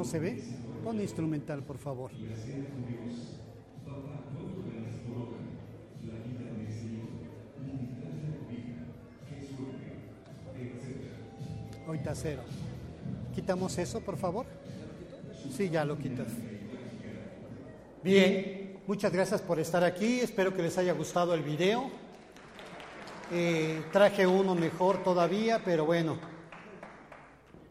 ¿No se ve? Pon instrumental, por favor. Ahorita cero. Quitamos eso, por favor. Sí, ya lo quitas. Bien, muchas gracias por estar aquí. Espero que les haya gustado el video. Eh, traje uno mejor todavía, pero bueno.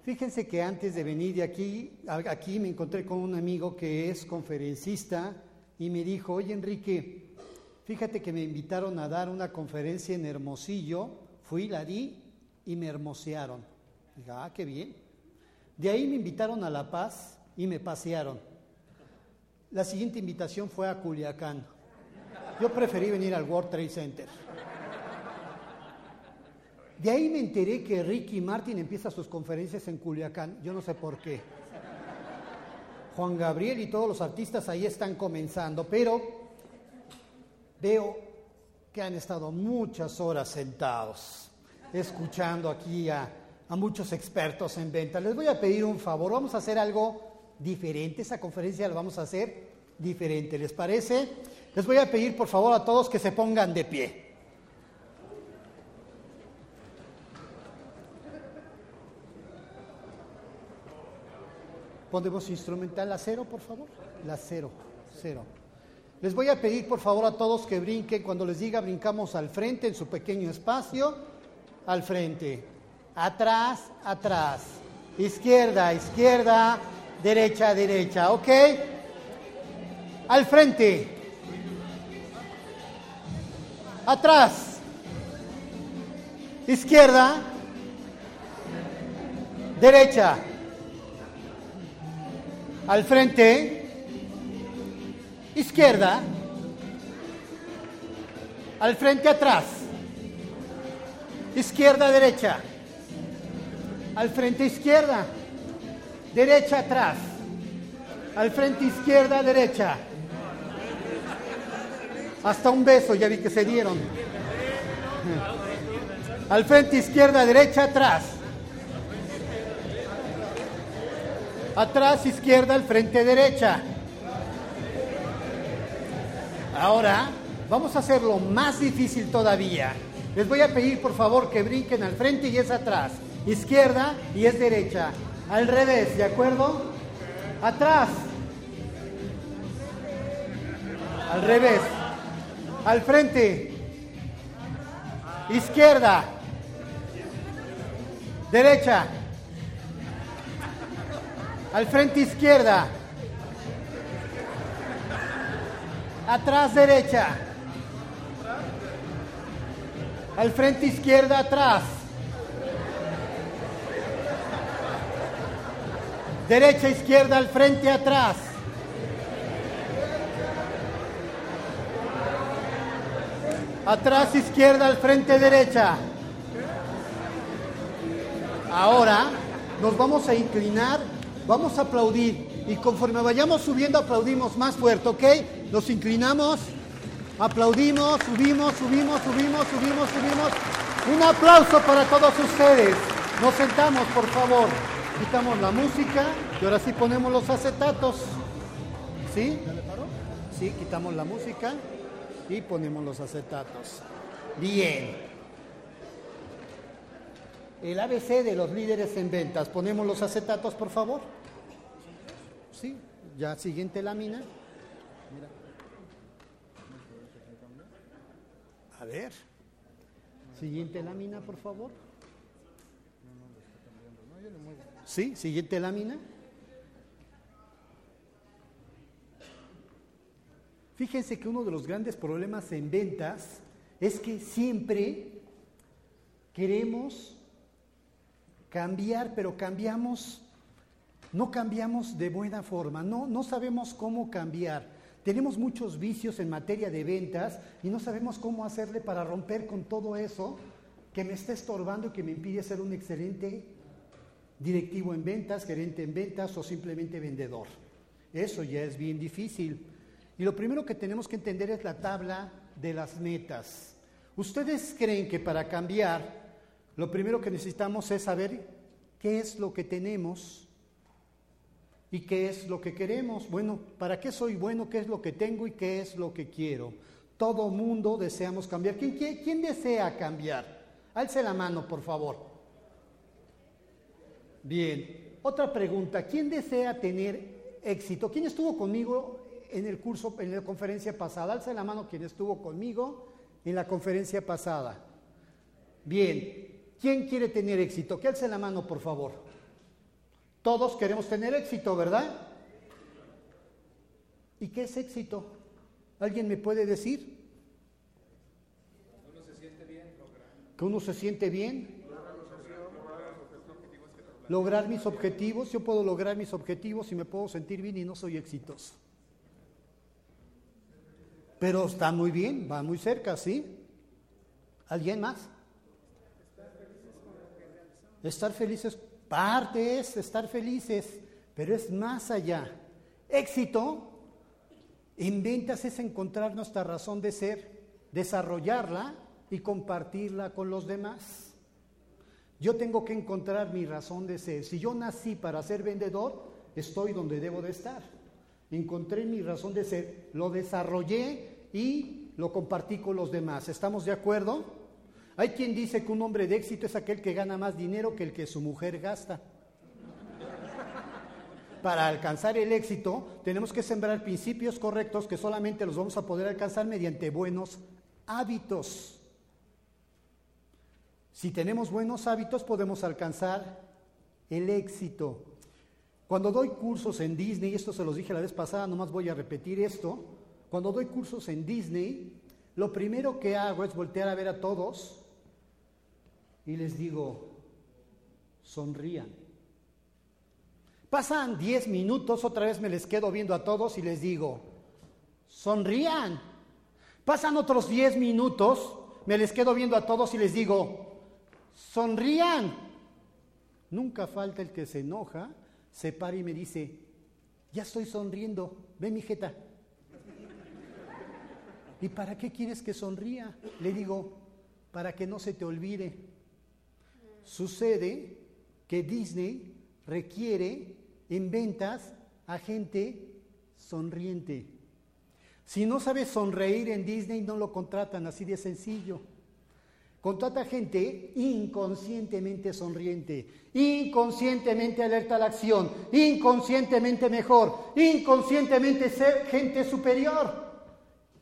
Fíjense que antes de venir de aquí, aquí me encontré con un amigo que es conferencista y me dijo, oye Enrique, fíjate que me invitaron a dar una conferencia en Hermosillo, fui, la di y me hermosearon. Dije, ah, qué bien. De ahí me invitaron a La Paz y me pasearon. La siguiente invitación fue a Culiacán. Yo preferí venir al World Trade Center. De ahí me enteré que Ricky Martin empieza sus conferencias en Culiacán. Yo no sé por qué. Juan Gabriel y todos los artistas ahí están comenzando, pero veo que han estado muchas horas sentados, escuchando aquí a, muchos expertos en venta. Les voy a pedir un favor, vamos a hacer algo diferente. Esa conferencia la vamos a hacer diferente, ¿les parece? Les voy a pedir por favor a todos que se pongan de pie. Ponemos instrumental la cero, por favor. La cero, cero. Les voy a pedir, por favor, a todos que brinquen. Cuando les diga, brincamos al frente, en su pequeño espacio. Al frente. Atrás, atrás. Izquierda, izquierda. Derecha, derecha. ¿Ok? Al frente. Atrás. Izquierda. Derecha al frente, izquierda, al frente atrás, izquierda, derecha, al frente izquierda, derecha atrás, al frente izquierda, derecha. Hasta un beso ya vi que se dieron. Al frente izquierda, derecha, atrás. Atrás izquierda, al frente derecha. Ahora vamos a hacerlo más difícil todavía. Les voy a pedir por favor que brinquen al frente y es atrás. Izquierda y es derecha. Al revés, ¿de acuerdo? Atrás. Al revés. Al frente. Izquierda. Derecha al frente izquierda, atrás derecha, al frente izquierda atrás, derecha izquierda al frente atrás. Atrás izquierda al frente derecha. Ahora nos vamos a inclinar Vamos a aplaudir y conforme vayamos subiendo aplaudimos más fuerte, ¿ok? Nos inclinamos, aplaudimos, subimos, subimos, subimos, subimos, subimos. Un aplauso para todos ustedes. Nos sentamos, por favor. Quitamos la música y ahora sí ponemos los acetatos. ¿Sí? Sí, quitamos la música y ponemos los acetatos. Bien. El ABC de los líderes en ventas. Ponemos los acetatos, por favor. Ya siguiente lámina. A ver. Siguiente lámina, por favor. Sí, siguiente lámina. Fíjense que uno de los grandes problemas en ventas es que siempre queremos cambiar, pero cambiamos no cambiamos de buena forma, no, no sabemos cómo cambiar. Tenemos muchos vicios en materia de ventas y no sabemos cómo hacerle para romper con todo eso que me está estorbando y que me impide ser un excelente directivo en ventas, gerente en ventas o simplemente vendedor. Eso ya es bien difícil. Y lo primero que tenemos que entender es la tabla de las metas. ¿Ustedes creen que para cambiar, lo primero que necesitamos es saber qué es lo que tenemos ¿Y qué es lo que queremos? Bueno, ¿para qué soy bueno? ¿Qué es lo que tengo y qué es lo que quiero? Todo mundo deseamos cambiar. ¿Quién, quién, desea cambiar? Alce la mano, por favor. Bien. Otra pregunta. ¿Quién desea tener éxito? ¿Quién estuvo conmigo en el curso, en la conferencia pasada? Alce la mano quien estuvo conmigo en la conferencia pasada. Bien. ¿Quién quiere tener éxito? Que alce la mano, por favor. Todos queremos tener éxito, ¿verdad? ¿Y qué es éxito? ¿Alguien me puede decir? Uno se siente bien, que uno se siente bien. Lograr mis objetivos, yo puedo lograr mis objetivos y me puedo sentir bien y no soy exitoso. Pero está muy bien, va muy cerca, ¿sí? ¿Alguien más? Estar felices, parte es estar felices, pero es más allá. Éxito en ventas es encontrar nuestra razón de ser, desarrollarla y compartirla con los demás. Yo tengo que encontrar mi razón de ser. Si yo nací para ser vendedor, estoy donde debo de estar. Encontré mi razón de ser, lo desarrollé y lo compartí con los demás. ¿Estamos de acuerdo? Hay quien dice que un hombre de éxito es aquel que gana más dinero que el que su mujer gasta para alcanzar el éxito, tenemos que sembrar principios correctos que solamente los vamos a poder alcanzar mediante buenos hábitos. Si tenemos buenos hábitos, podemos alcanzar el éxito. Cuando doy cursos en Disney, esto se los dije la vez pasada, nomás voy a repetir esto, cuando doy cursos en Disney, lo primero que hago es voltear a ver a todos y les digo, sonrían. Pasan 10 minutos, otra vez me les quedo viendo a todos y les digo, sonrían. Pasan otros 10 minutos, me les quedo viendo a todos y les digo, sonrían. Nunca falta el que se enoja, se para y me dice, ya estoy sonriendo, ve mi jeta. ¿Y para qué quieres que sonría? Le digo, para que no se te olvide. Sucede que Disney requiere en ventas a gente sonriente. Si no sabes sonreír en Disney, no lo contratan, así de sencillo. Contrata gente inconscientemente sonriente, inconscientemente alerta a la acción, inconscientemente mejor, inconscientemente gente superior,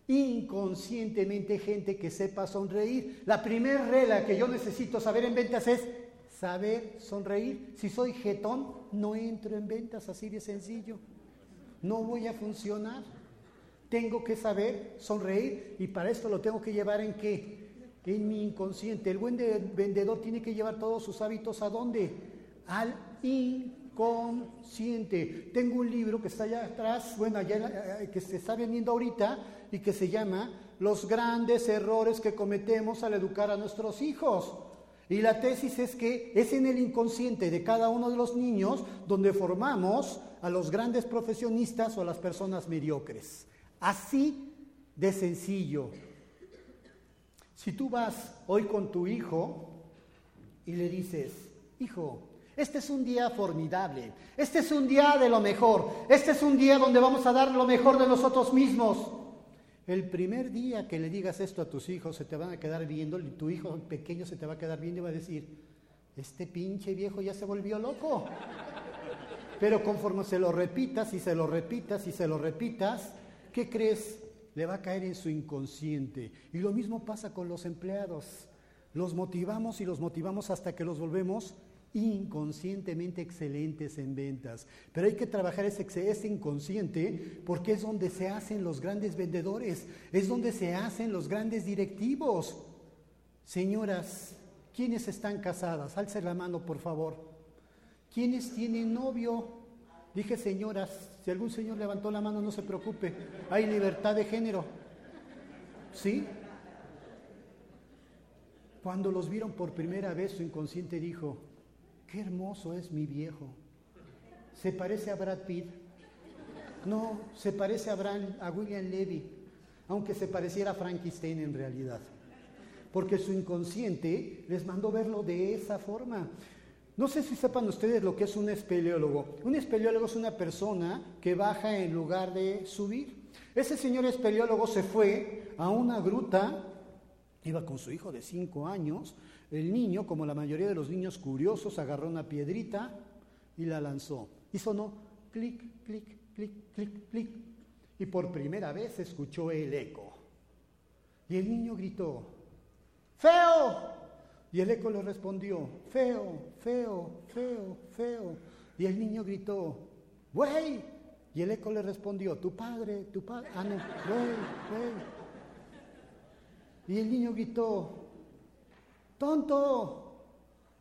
inconscientemente gente que sepa sonreír. La primera regla que yo necesito saber en ventas es saber sonreír. Si soy jetón, no entro en ventas, así de sencillo. No voy a funcionar. Tengo que saber sonreír y para esto lo tengo que llevar en qué? En mi inconsciente. El buen vendedor tiene que llevar todos sus hábitos a dónde? Al inconsciente. Tengo un libro que está allá atrás, bueno, allá, eh, que se está vendiendo ahorita y que se llama Los grandes errores que cometemos al educar a nuestros hijos. Y la tesis es que es en el inconsciente de cada uno de los niños donde formamos a los grandes profesionistas o a las personas mediocres. Así de sencillo. Si tú vas hoy con tu hijo y le dices, hijo, este es un día formidable, este es un día de lo mejor, este es un día donde vamos a dar lo mejor de nosotros mismos. El primer día que le digas esto a tus hijos, se te van a quedar viendo, tu hijo pequeño se te va a quedar viendo y va a decir, este pinche viejo ya se volvió loco. Pero conforme se lo repitas y se lo repitas y se lo repitas, ¿qué crees? Le va a caer en su inconsciente. Y lo mismo pasa con los empleados. Los motivamos y los motivamos hasta que los volvemos inconscientemente excelentes en ventas. Pero hay que trabajar ese, ese, inconsciente porque es donde se hacen los grandes vendedores, es donde se hacen los grandes directivos. Señoras, ¿quiénes están casadas? Alce la mano, por favor. ¿Quiénes tienen novio? Dije señoras, si algún señor levantó la mano, no se preocupe, hay libertad de género. ¿Sí? Cuando los vieron por primera vez, su inconsciente dijo, qué hermoso es mi viejo. ¿Se parece a Brad Pitt? No, se parece a, a William Levy, aunque se pareciera a Frankenstein en realidad. Porque su inconsciente les mandó verlo de esa forma. No sé si sepan ustedes lo que es un espeleólogo. Un espeleólogo es una persona que baja en lugar de subir. Ese señor espeleólogo se fue a una gruta, iba con su hijo de cinco años. El niño, como la mayoría de los niños curiosos, agarró una piedrita y la lanzó. Y sonó clic, clic, clic, clic, clic. Y por primera vez escuchó el eco. Y el niño gritó, ¡Feo! Y el eco le respondió, feo, feo, feo, feo. Y el niño gritó, güey. Y el eco le respondió, tu padre, tu padre. Ah, no, güey, güey. Y el niño gritó, tonto.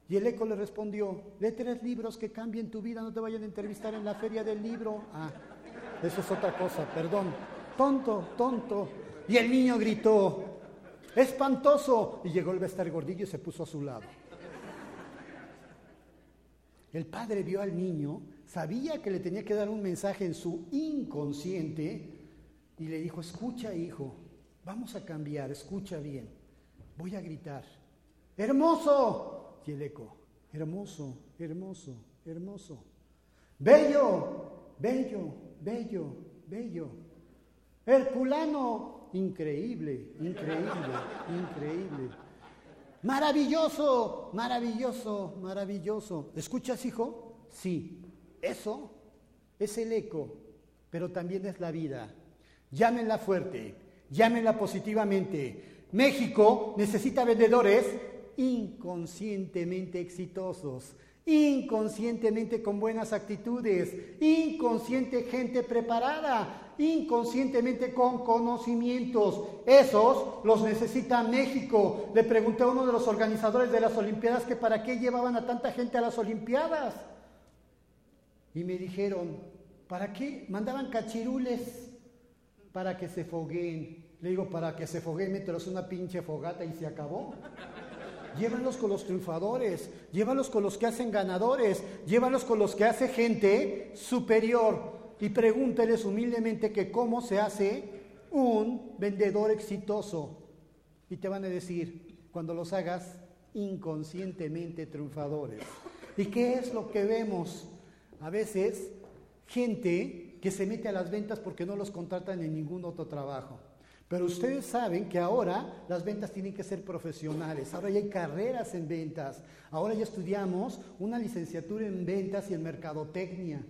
Y el eco le respondió, lee tres libros que cambien tu vida, no te vayan a entrevistar en la feria del libro. Ah, eso es otra cosa, perdón. Tonto, tonto. Y el niño gritó, espantoso. Y llegó el estar gordillo y se puso a su lado. El padre vio al niño, sabía que le tenía que dar un mensaje en su inconsciente y le dijo, escucha hijo, vamos a cambiar, escucha bien, voy a gritar, hermoso. Y el eco, hermoso, hermoso, hermoso. Bello, bello, bello, bello. Herculano, Increíble, increíble, increíble. Maravilloso, maravilloso, maravilloso. ¿Escuchas, hijo? Sí. Eso es el eco, pero también es la vida. Llámenla fuerte, llámenla positivamente. México necesita vendedores inconscientemente exitosos, inconscientemente con buenas actitudes, inconsciente gente preparada, inconscientemente con conocimientos. Esos los necesita México. Le pregunté a uno de los organizadores de las Olimpiadas que para qué llevaban a tanta gente a las Olimpiadas. Y me dijeron, ¿para qué? Mandaban cachirules para que se fogueen. Le digo, para que se fogueen, mételos una pinche fogata y se acabó. Llévalos con los triunfadores, llévalos con los que hacen ganadores, llévalos con los que hace gente superior y pregúnteles humildemente que cómo se hace un vendedor exitoso. Y te van a decir, cuando los hagas inconscientemente triunfadores. ¿Y qué es lo que vemos? A veces gente que se mete a las ventas porque no los contratan en ningún otro trabajo. Pero ustedes saben que ahora las ventas tienen que ser profesionales, ahora ya hay carreras en ventas, ahora ya estudiamos una licenciatura en ventas y en mercadotecnia.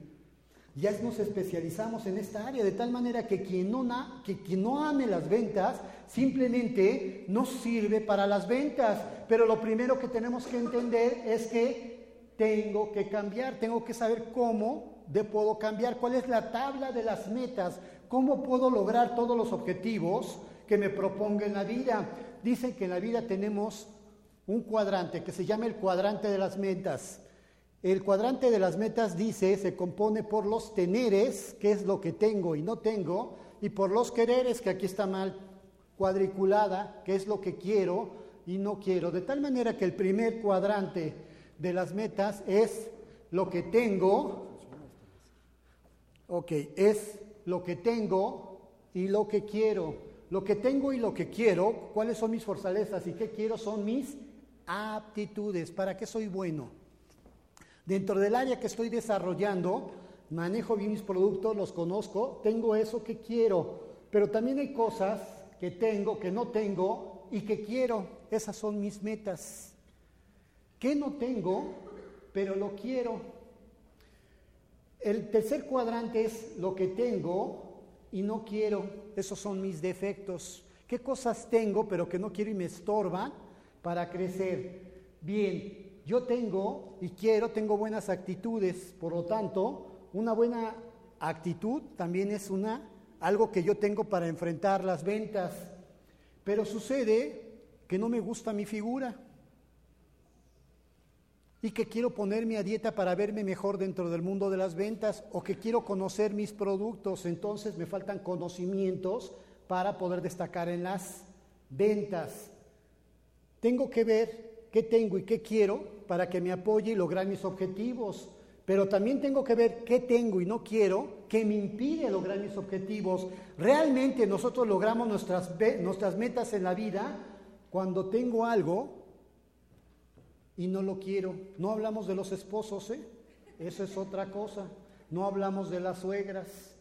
Ya nos especializamos en esta área, de tal manera que quien no, que quien no ame las ventas simplemente no sirve para las ventas. Pero lo primero que tenemos que entender es que tengo que cambiar, tengo que saber cómo de puedo cambiar, cuál es la tabla de las metas ¿Cómo puedo lograr todos los objetivos que me proponga en la vida? Dicen que en la vida tenemos un cuadrante que se llama el cuadrante de las metas. El cuadrante de las metas dice, se compone por los teneres, que es lo que tengo y no tengo, y por los quereres, que aquí está mal cuadriculada, que es lo que quiero y no quiero. De tal manera que el primer cuadrante de las metas es lo que tengo, ok, es lo que tengo y lo que quiero. Lo que tengo y lo que quiero, cuáles son mis fortalezas y qué quiero son mis aptitudes, para qué soy bueno. Dentro del área que estoy desarrollando, manejo bien mis productos, los conozco, tengo eso que quiero, pero también hay cosas que tengo, que no tengo y que quiero. Esas son mis metas. ¿Qué no tengo, pero lo quiero? El tercer cuadrante es lo que tengo y no quiero. Esos son mis defectos. ¿Qué cosas tengo pero que no quiero y me estorban para crecer? Bien, yo tengo y quiero, tengo buenas actitudes. Por lo tanto, una buena actitud también es una algo que yo tengo para enfrentar las ventas. Pero sucede que no me gusta mi figura y que quiero ponerme a dieta para verme mejor dentro del mundo de las ventas o que quiero conocer mis productos, entonces me faltan conocimientos para poder destacar en las ventas. Tengo que ver qué tengo y qué quiero para que me apoye y lograr mis objetivos, pero también tengo que ver qué tengo y no quiero que me impide lograr mis objetivos. Realmente nosotros logramos nuestras, nuestras metas en la vida cuando tengo algo y no lo quiero. No hablamos de los esposos, ¿eh? Eso es otra cosa. No hablamos de las suegras.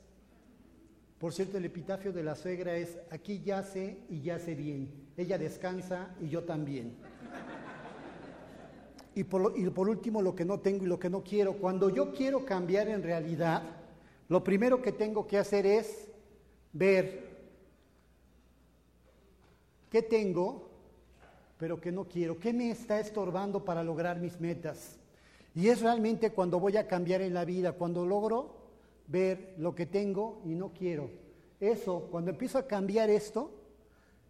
Por cierto, el epitafio de la suegra es, aquí yace y yace bien. Ella descansa y yo también. Y por, y por, último, lo que no tengo y lo que no quiero. Cuando yo quiero cambiar en realidad, lo primero que tengo que hacer es ver qué tengo, pero que no quiero, qué me está estorbando para lograr mis metas. Y es realmente cuando voy a cambiar en la vida, cuando logro ver lo que tengo y no quiero. Eso, cuando empiezo a cambiar esto,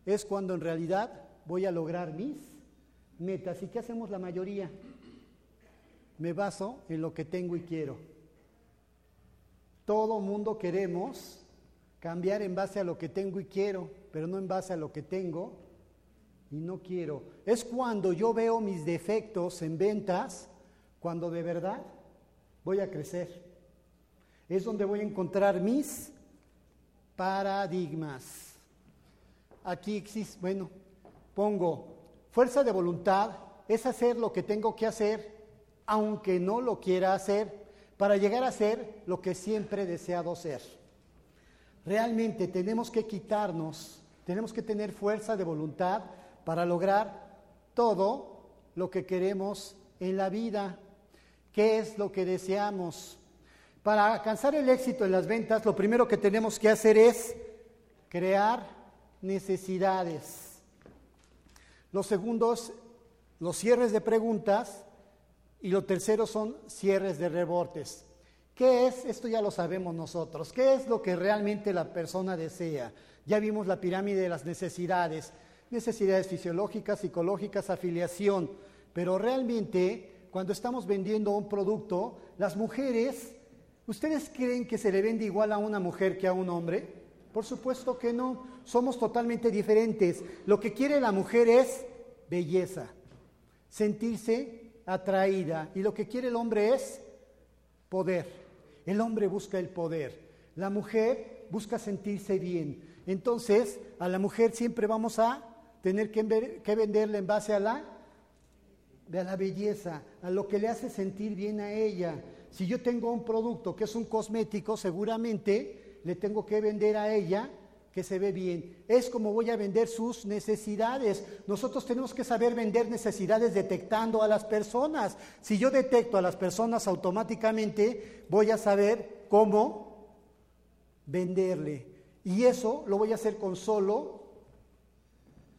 es cuando en realidad voy a lograr mis metas. ¿Y qué hacemos la mayoría? Me baso en lo que tengo y quiero. Todo mundo queremos cambiar en base a lo que tengo y quiero, pero no en base a lo que tengo y no quiero. Es cuando yo veo mis defectos en ventas, cuando de verdad voy a crecer. Es donde voy a encontrar mis paradigmas. Aquí existe, bueno, pongo fuerza de voluntad, es hacer lo que tengo que hacer, aunque no lo quiera hacer, para llegar a ser lo que siempre he deseado ser. Realmente tenemos que quitarnos, tenemos que tener fuerza de voluntad para lograr todo lo que queremos en la vida. ¿Qué es lo que deseamos? Para alcanzar el éxito en las ventas, lo primero que tenemos que hacer es crear necesidades. Los segundos, los cierres de preguntas. Y lo tercero son cierres de rebortes. ¿Qué es? Esto ya lo sabemos nosotros. ¿Qué es lo que realmente la persona desea? Ya vimos la pirámide de las necesidades. Necesidades fisiológicas, psicológicas, afiliación. Pero realmente, cuando estamos vendiendo un producto, las mujeres ¿Ustedes creen que se le vende igual a una mujer que a un hombre? Por supuesto que no. Somos totalmente diferentes. Lo que quiere la mujer es belleza, sentirse atraída. Y lo que quiere el hombre es poder. El hombre busca el poder. La mujer busca sentirse bien. Entonces, a la mujer siempre vamos a tener que, que venderle en base a la, a la belleza, a lo que le hace sentir bien a ella. Si yo tengo un producto que es un cosmético, seguramente le tengo que vender a ella que se ve bien. Es como voy a vender sus necesidades. Nosotros tenemos que saber vender necesidades detectando a las personas. Si yo detecto a las personas automáticamente, voy a saber cómo venderle. Y eso lo voy a hacer con solo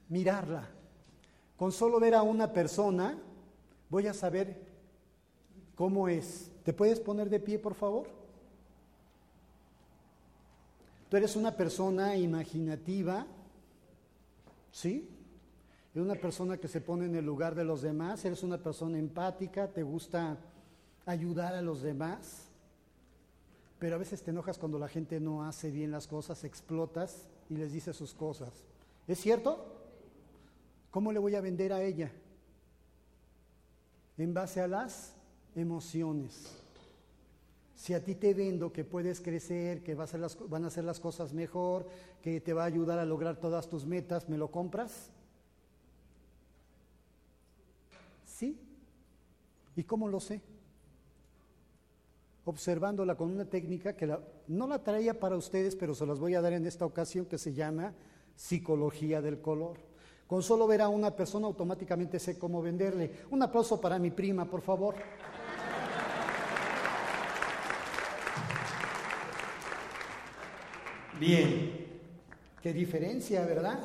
mirarla. Con solo ver a una persona, voy a saber cómo es. ¿Te puedes poner de pie, por favor? Tú eres una persona imaginativa, ¿sí? Una persona que se pone en el lugar de los demás, eres una persona empática, te gusta ayudar a los demás, pero a veces te enojas cuando la gente no hace bien las cosas, explotas y les dices sus cosas. ¿Es cierto? ¿Cómo le voy a vender a ella? En base a las emociones. Si a ti te vendo que puedes crecer, que van a hacer las cosas mejor, que te va a ayudar a lograr todas tus metas, ¿me lo compras? ¿Sí? ¿Y cómo lo sé? Observándola con una técnica que no la traía para ustedes, pero se las voy a dar en esta ocasión, que se llama psicología del color. Con solo ver a una persona automáticamente sé cómo venderle. Un aplauso para mi prima, por favor. Bien, qué diferencia, ¿verdad?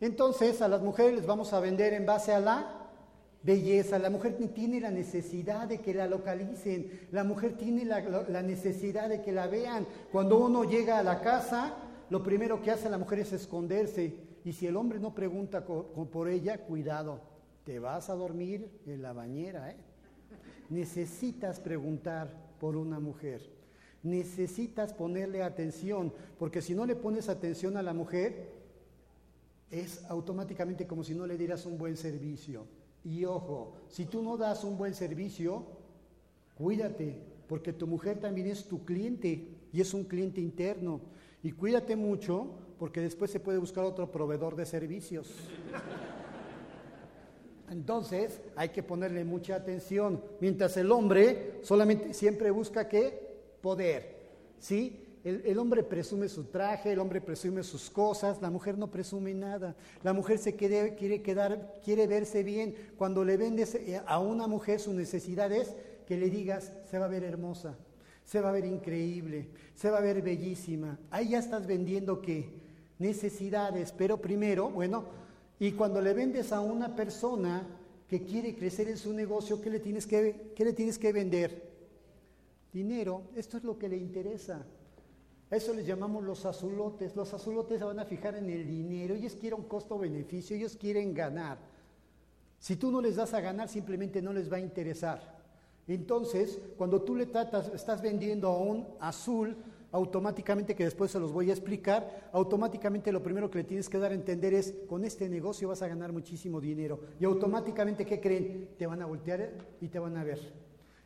Entonces a las mujeres les vamos a vender en base a la belleza. La mujer tiene la necesidad de que la localicen, la mujer tiene la, necesidad de que la vean. Cuando uno llega a la casa, lo primero que hace la mujer es esconderse. Y si el hombre no pregunta por ella, cuidado, te vas a dormir en la bañera. ¿eh? Necesitas preguntar por una mujer necesitas ponerle atención, porque si no le pones atención a la mujer, es automáticamente como si no le dieras un buen servicio. Y ojo, si tú no das un buen servicio, cuídate, porque tu mujer también es tu cliente y es un cliente interno. Y cuídate mucho, porque después se puede buscar otro proveedor de servicios. Entonces hay que ponerle mucha atención. Mientras el hombre solamente siempre busca qué? Poder. ¿Sí? El, hombre presume su traje, el hombre presume sus cosas, la mujer no presume nada. La mujer se quiere, quiere quedar, quiere verse bien. Cuando le vendes eh, a una mujer su necesidad es que le digas, se va a ver hermosa, se va a ver increíble, se va a ver bellísima. Ahí ya estás vendiendo qué? Necesidades, pero primero, bueno, y cuando le vendes a una persona que quiere crecer en su negocio, ¿qué le tienes que, qué le tienes que vender? Dinero, esto es lo que le interesa. Eso les llamamos los azulotes. Los azulotes se van a fijar en el dinero. Ellos quieren costo-beneficio, ellos quieren ganar. Si tú no les das a ganar, simplemente no les va a interesar. Entonces, cuando tú le tratas, estás vendiendo a un azul, automáticamente, que después se los voy a explicar, automáticamente lo primero que le tienes que dar a entender es, con este negocio vas a ganar muchísimo dinero. Y automáticamente, ¿qué creen? Te van a voltear y te van a ver.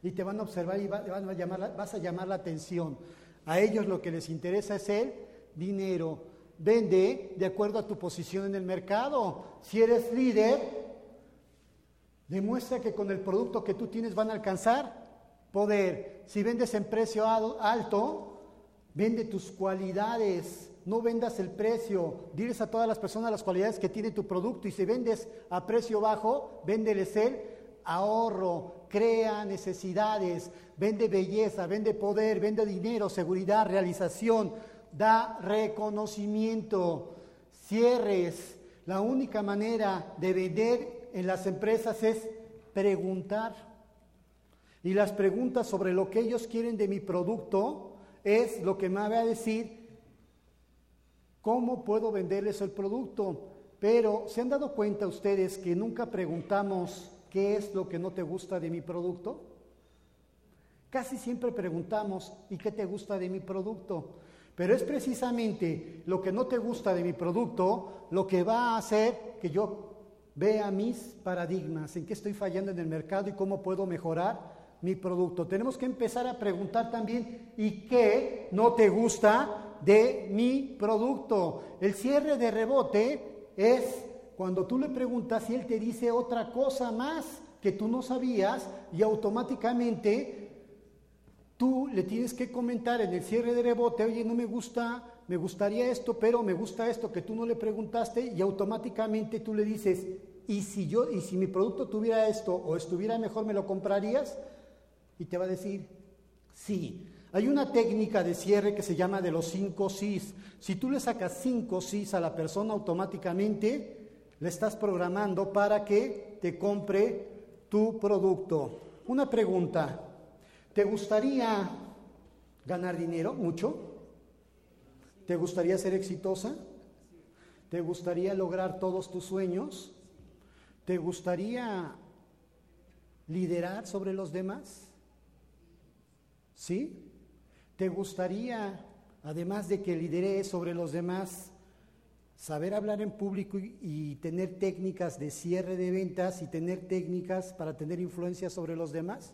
Y te van a observar y van a llamar, vas a llamar la atención. A ellos lo que les interesa es el dinero. Vende de acuerdo a tu posición en el mercado. Si eres líder, demuestra que con el producto que tú tienes van a alcanzar poder. Si vendes en precio alto, vende tus cualidades. No vendas el precio, diles a todas las personas las cualidades que tiene tu producto y si vendes a precio bajo, véndeles el ahorro, crea necesidades, vende belleza, vende poder, vende dinero, seguridad, realización, da reconocimiento, cierres. La única manera de vender en las empresas es preguntar. Y las preguntas sobre lo que ellos quieren de mi producto es lo que me va a decir cómo puedo venderles el producto. Pero ¿se han dado cuenta ustedes que nunca preguntamos ¿qué es lo que no te gusta de mi producto? Casi siempre preguntamos, ¿y qué te gusta de mi producto? Pero es precisamente lo que no te gusta de mi producto lo que va a hacer que yo vea mis paradigmas, en qué estoy fallando en el mercado y cómo puedo mejorar mi producto. Tenemos que empezar a preguntar también, ¿y qué no te gusta de mi producto? El cierre de rebote es cuando tú le preguntas y él te dice otra cosa más que tú no sabías y automáticamente tú le tienes que comentar en el cierre de rebote, oye, no me gusta, me gustaría esto, pero me gusta esto que tú no le preguntaste y automáticamente tú le dices, ¿y si yo y si mi producto tuviera esto o estuviera mejor me lo comprarías? Y te va a decir, sí. Hay una técnica de cierre que se llama de los cinco sís. Si tú le sacas cinco sís a la persona automáticamente, le estás programando para que te compre tu producto. Una pregunta, ¿te gustaría ganar dinero mucho? ¿Te gustaría ser exitosa? ¿Te gustaría lograr todos tus sueños? ¿Te gustaría liderar sobre los demás? ¿Sí? ¿Te gustaría, además de que lidere sobre los demás, saber hablar en público y, tener técnicas de cierre de ventas y tener técnicas para tener influencia sobre los demás.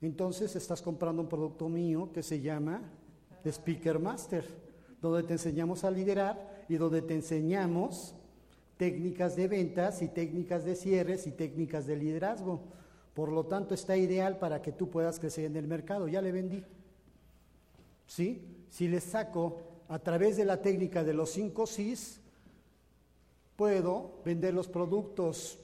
Entonces estás comprando un producto mío que se llama Speaker Master, donde te enseñamos a liderar y donde te enseñamos técnicas de ventas y técnicas de cierres y técnicas de liderazgo. Por lo tanto, está ideal para que tú puedas crecer en el mercado. Ya le vendí. ¿Sí? Si le saco a través de la técnica de los cinco sís, puedo vender los productos.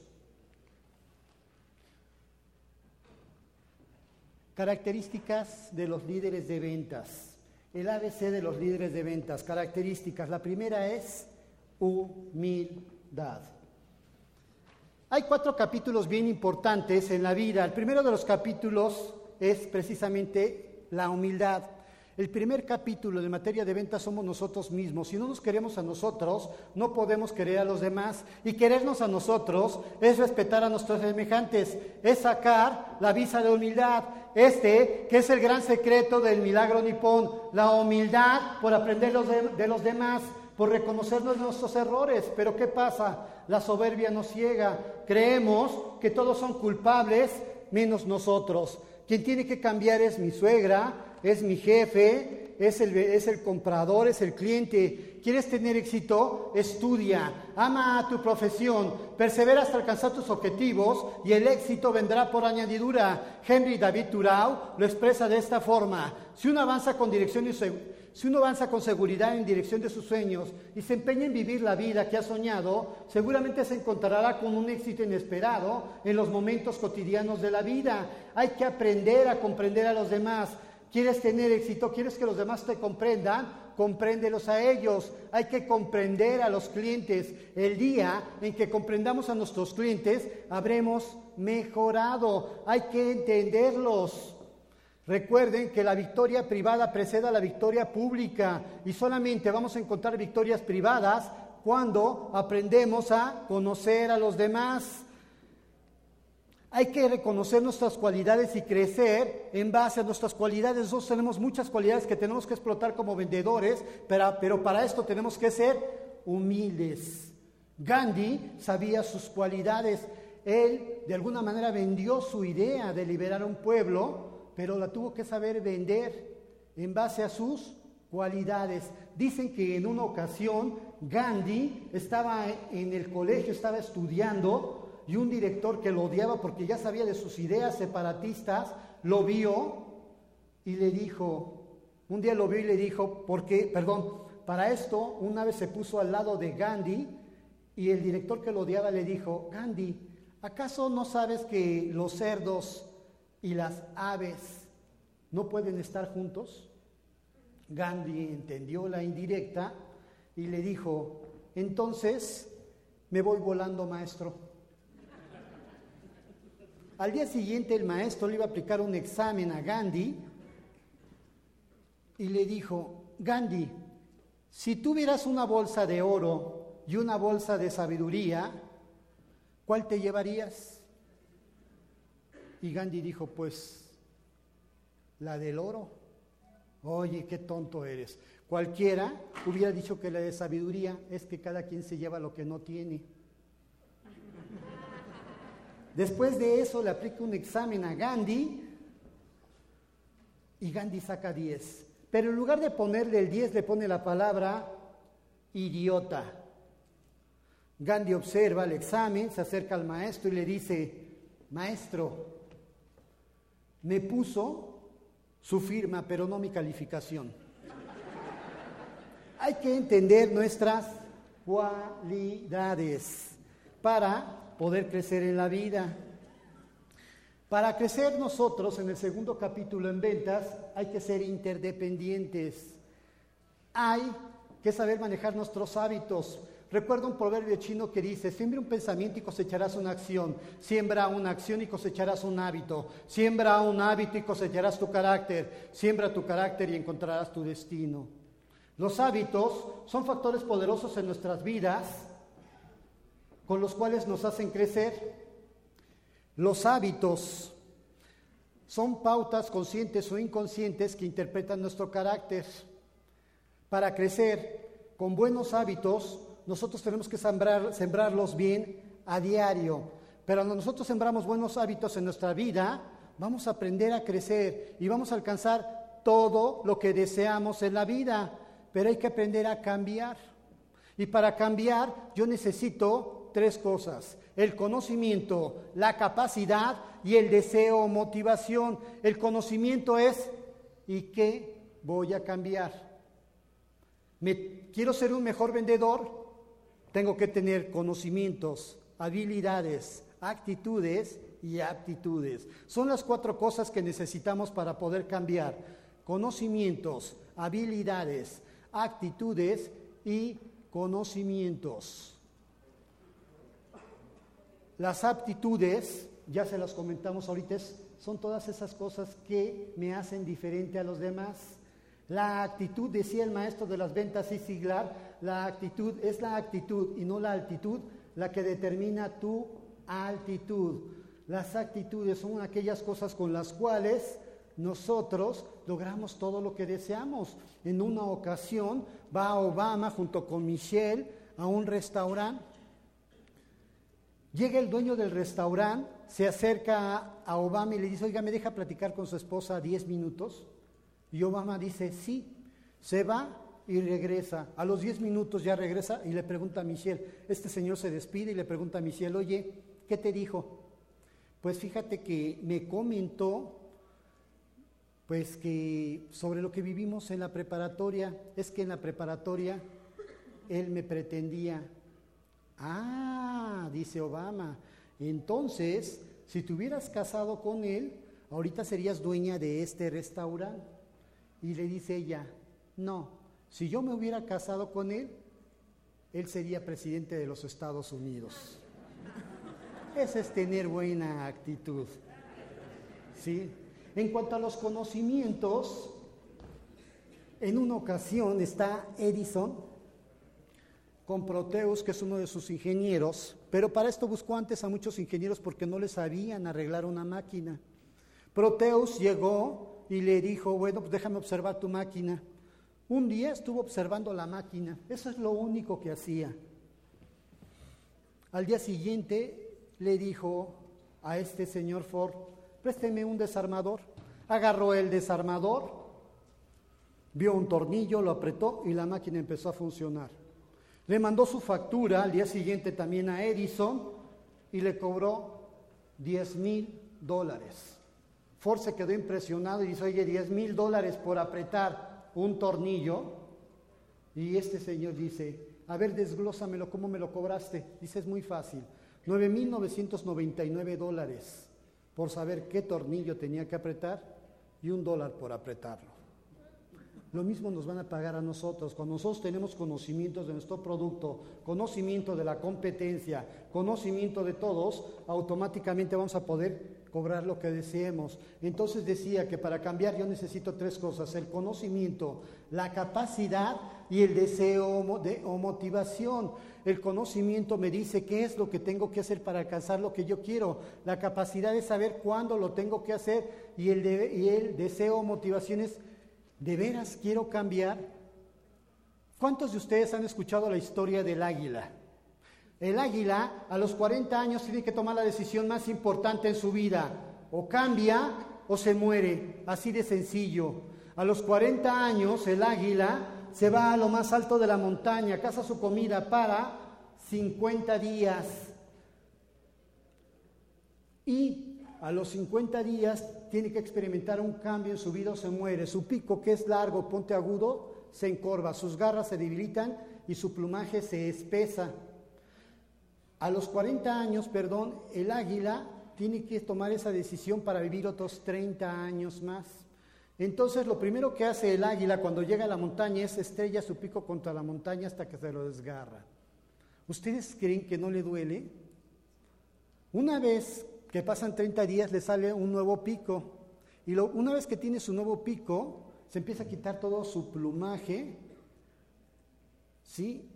Características de los líderes de ventas. El ABC de los líderes de ventas. Características. La primera es humildad. Hay cuatro capítulos bien importantes en la vida. El primero de los capítulos es precisamente la humildad. El primer capítulo de materia de ventas somos nosotros mismos. Si no nos queremos a nosotros, no podemos querer a los demás. Y querernos a nosotros es respetar a nuestros semejantes, es sacar la visa de humildad. Este, que es el gran secreto del milagro nipón, la humildad por aprender de, los demás, por reconocernos nuestros errores. Pero ¿qué pasa? La soberbia nos ciega. Creemos que todos son culpables menos nosotros. Quien tiene que cambiar es mi suegra, es mi jefe, es el, es el comprador, es el cliente. ¿Quieres tener éxito? Estudia, ama a tu profesión, persevera hasta alcanzar tus objetivos y el éxito vendrá por añadidura. Henry David Thoreau lo expresa de esta forma. Si uno avanza con dirección y si uno avanza con seguridad en dirección de sus sueños y se empeña en vivir la vida que ha soñado, seguramente se encontrará con un éxito inesperado en los momentos cotidianos de la vida. Hay que aprender a comprender a los demás. ¿Quieres tener éxito? ¿Quieres que los demás te comprendan? Compréndelos a ellos. Hay que comprender a los clientes. El día en que comprendamos a nuestros clientes, habremos mejorado. Hay que entenderlos. Recuerden que la victoria privada precede a la victoria pública y solamente vamos a encontrar victorias privadas cuando aprendemos a conocer a los demás. Hay que reconocer nuestras cualidades y crecer en base a nuestras cualidades. Nosotros tenemos muchas cualidades que tenemos que explotar como vendedores, pero, pero para esto tenemos que ser humildes. Gandhi sabía sus cualidades. Él de alguna manera vendió su idea de liberar a un pueblo, pero la tuvo que saber vender en base a sus cualidades. Dicen que en una ocasión Gandhi estaba en el colegio, estaba estudiando y un director que lo odiaba porque ya sabía de sus ideas separatistas, lo vio y le dijo, un día lo vio y le dijo, porque, perdón, para esto una vez se puso al lado de Gandhi y el director que lo odiaba le dijo, Gandhi, ¿acaso no sabes que los cerdos y las aves no pueden estar juntos? Gandhi entendió la indirecta y le dijo, entonces me voy volando, maestro. Al día siguiente el maestro le iba a aplicar un examen a Gandhi y le dijo, Gandhi, si tuvieras una bolsa de oro y una bolsa de sabiduría, ¿cuál te llevarías? Y Gandhi dijo, pues la del oro. Oye, qué tonto eres. Cualquiera hubiera dicho que la de sabiduría es que cada quien se lleva lo que no tiene. Después de eso le aplica un examen a Gandhi y Gandhi saca 10. Pero en lugar de ponerle el 10 le pone la palabra idiota. Gandhi observa el examen, se acerca al maestro y le dice, maestro, me puso su firma, pero no mi calificación. Hay que entender nuestras cualidades para poder crecer en la vida. Para crecer nosotros, en el segundo capítulo en ventas, hay que ser interdependientes. Hay que saber manejar nuestros hábitos. Recuerdo un proverbio chino que dice, siembra un pensamiento y cosecharás una acción, siembra una acción y cosecharás un hábito, siembra un hábito y cosecharás tu carácter, siembra tu carácter y encontrarás tu destino. Los hábitos son factores poderosos en nuestras vidas con los cuales nos hacen crecer. Los hábitos son pautas conscientes o inconscientes que interpretan nuestro carácter. Para crecer con buenos hábitos, nosotros tenemos que sembrar, sembrarlos bien a diario. Pero cuando nosotros sembramos buenos hábitos en nuestra vida, vamos a aprender a crecer y vamos a alcanzar todo lo que deseamos en la vida. Pero hay que aprender a cambiar. Y para cambiar yo necesito tres cosas, el conocimiento, la capacidad y el deseo o motivación. El conocimiento es, ¿y qué voy a cambiar? ¿Me, ¿Quiero ser un mejor vendedor? Tengo que tener conocimientos, habilidades, actitudes y aptitudes. Son las cuatro cosas que necesitamos para poder cambiar. Conocimientos, habilidades, actitudes y conocimientos. Las aptitudes, ya se las comentamos ahorita, son todas esas cosas que me hacen diferente a los demás. La actitud, decía el maestro de las ventas y siglar, la actitud es la actitud y no la altitud la que determina tu altitud. Las actitudes son aquellas cosas con las cuales nosotros logramos todo lo que deseamos. En una ocasión va Obama junto con Michelle a un restaurante Llega el dueño del restaurante, se acerca a Obama y le dice, oiga, ¿me deja platicar con su esposa 10 minutos? Y Obama dice, sí. Se va y regresa. A los 10 minutos ya regresa y le pregunta a Michelle. Este señor se despide y le pregunta a Michelle, oye, ¿qué te dijo? Pues fíjate que me comentó pues que sobre lo que vivimos en la preparatoria, es que en la preparatoria él me pretendía. Ah, dice Obama, entonces, si te hubieras casado con él, ahorita serías dueña de este restaurante. Y le dice ella, no, si yo me hubiera casado con él, él sería presidente de los Estados Unidos. Ese es tener buena actitud. ¿Sí? En cuanto a los conocimientos, en una ocasión está Edison con Proteus, que es uno de sus ingenieros, pero para esto buscó antes a muchos ingenieros porque no les sabían arreglar una máquina. Proteus llegó y le dijo, bueno, pues déjame observar tu máquina. Un día estuvo observando la máquina, eso es lo único que hacía. Al día siguiente le dijo a este señor Ford, présteme un desarmador. Agarró el desarmador, vio un tornillo, lo apretó y la máquina empezó a funcionar. Le mandó su factura al día siguiente también a Edison y le cobró 10 mil dólares. Ford se quedó impresionado y dice, oye, 10 mil dólares por apretar un tornillo. Y este señor dice, a ver, desglósamelo, ¿cómo me lo cobraste? Dice, es muy fácil, 9.999 dólares por saber qué tornillo tenía que apretar y un dólar por apretarlo. Lo mismo nos van a pagar a nosotros. Cuando nosotros tenemos conocimientos de nuestro producto, conocimiento de la competencia, conocimiento de todos, automáticamente vamos a poder cobrar lo que deseemos. Entonces decía que para cambiar yo necesito tres cosas, el conocimiento, la capacidad y el deseo de, o motivación. El conocimiento me dice qué es lo que tengo que hacer para alcanzar lo que yo quiero. La capacidad de saber cuándo lo tengo que hacer y el, y el deseo o motivación es, ¿de veras quiero cambiar? ¿Cuántos de ustedes han escuchado la historia del águila? El águila a los 40 años tiene que tomar la decisión más importante en su vida. O cambia o se muere. Así de sencillo. A los 40 años el águila se va a lo más alto de la montaña, caza su comida para 50 días. Y a los 50 días tiene que experimentar un cambio en su vida o se muere. Su pico, que es largo, ponte agudo, se encorva, sus garras se debilitan y su plumaje se espesa. A los 40 años, perdón, el águila tiene que tomar esa decisión para vivir otros 30 años más. Entonces lo primero que hace el águila cuando llega a la montaña es estrella su pico contra la montaña hasta que se lo desgarra. ¿Ustedes creen que no le duele? Una vez que pasan 30 días le sale un nuevo pico y una vez que tiene su nuevo pico se empieza a quitar todo su plumaje, ¿sí?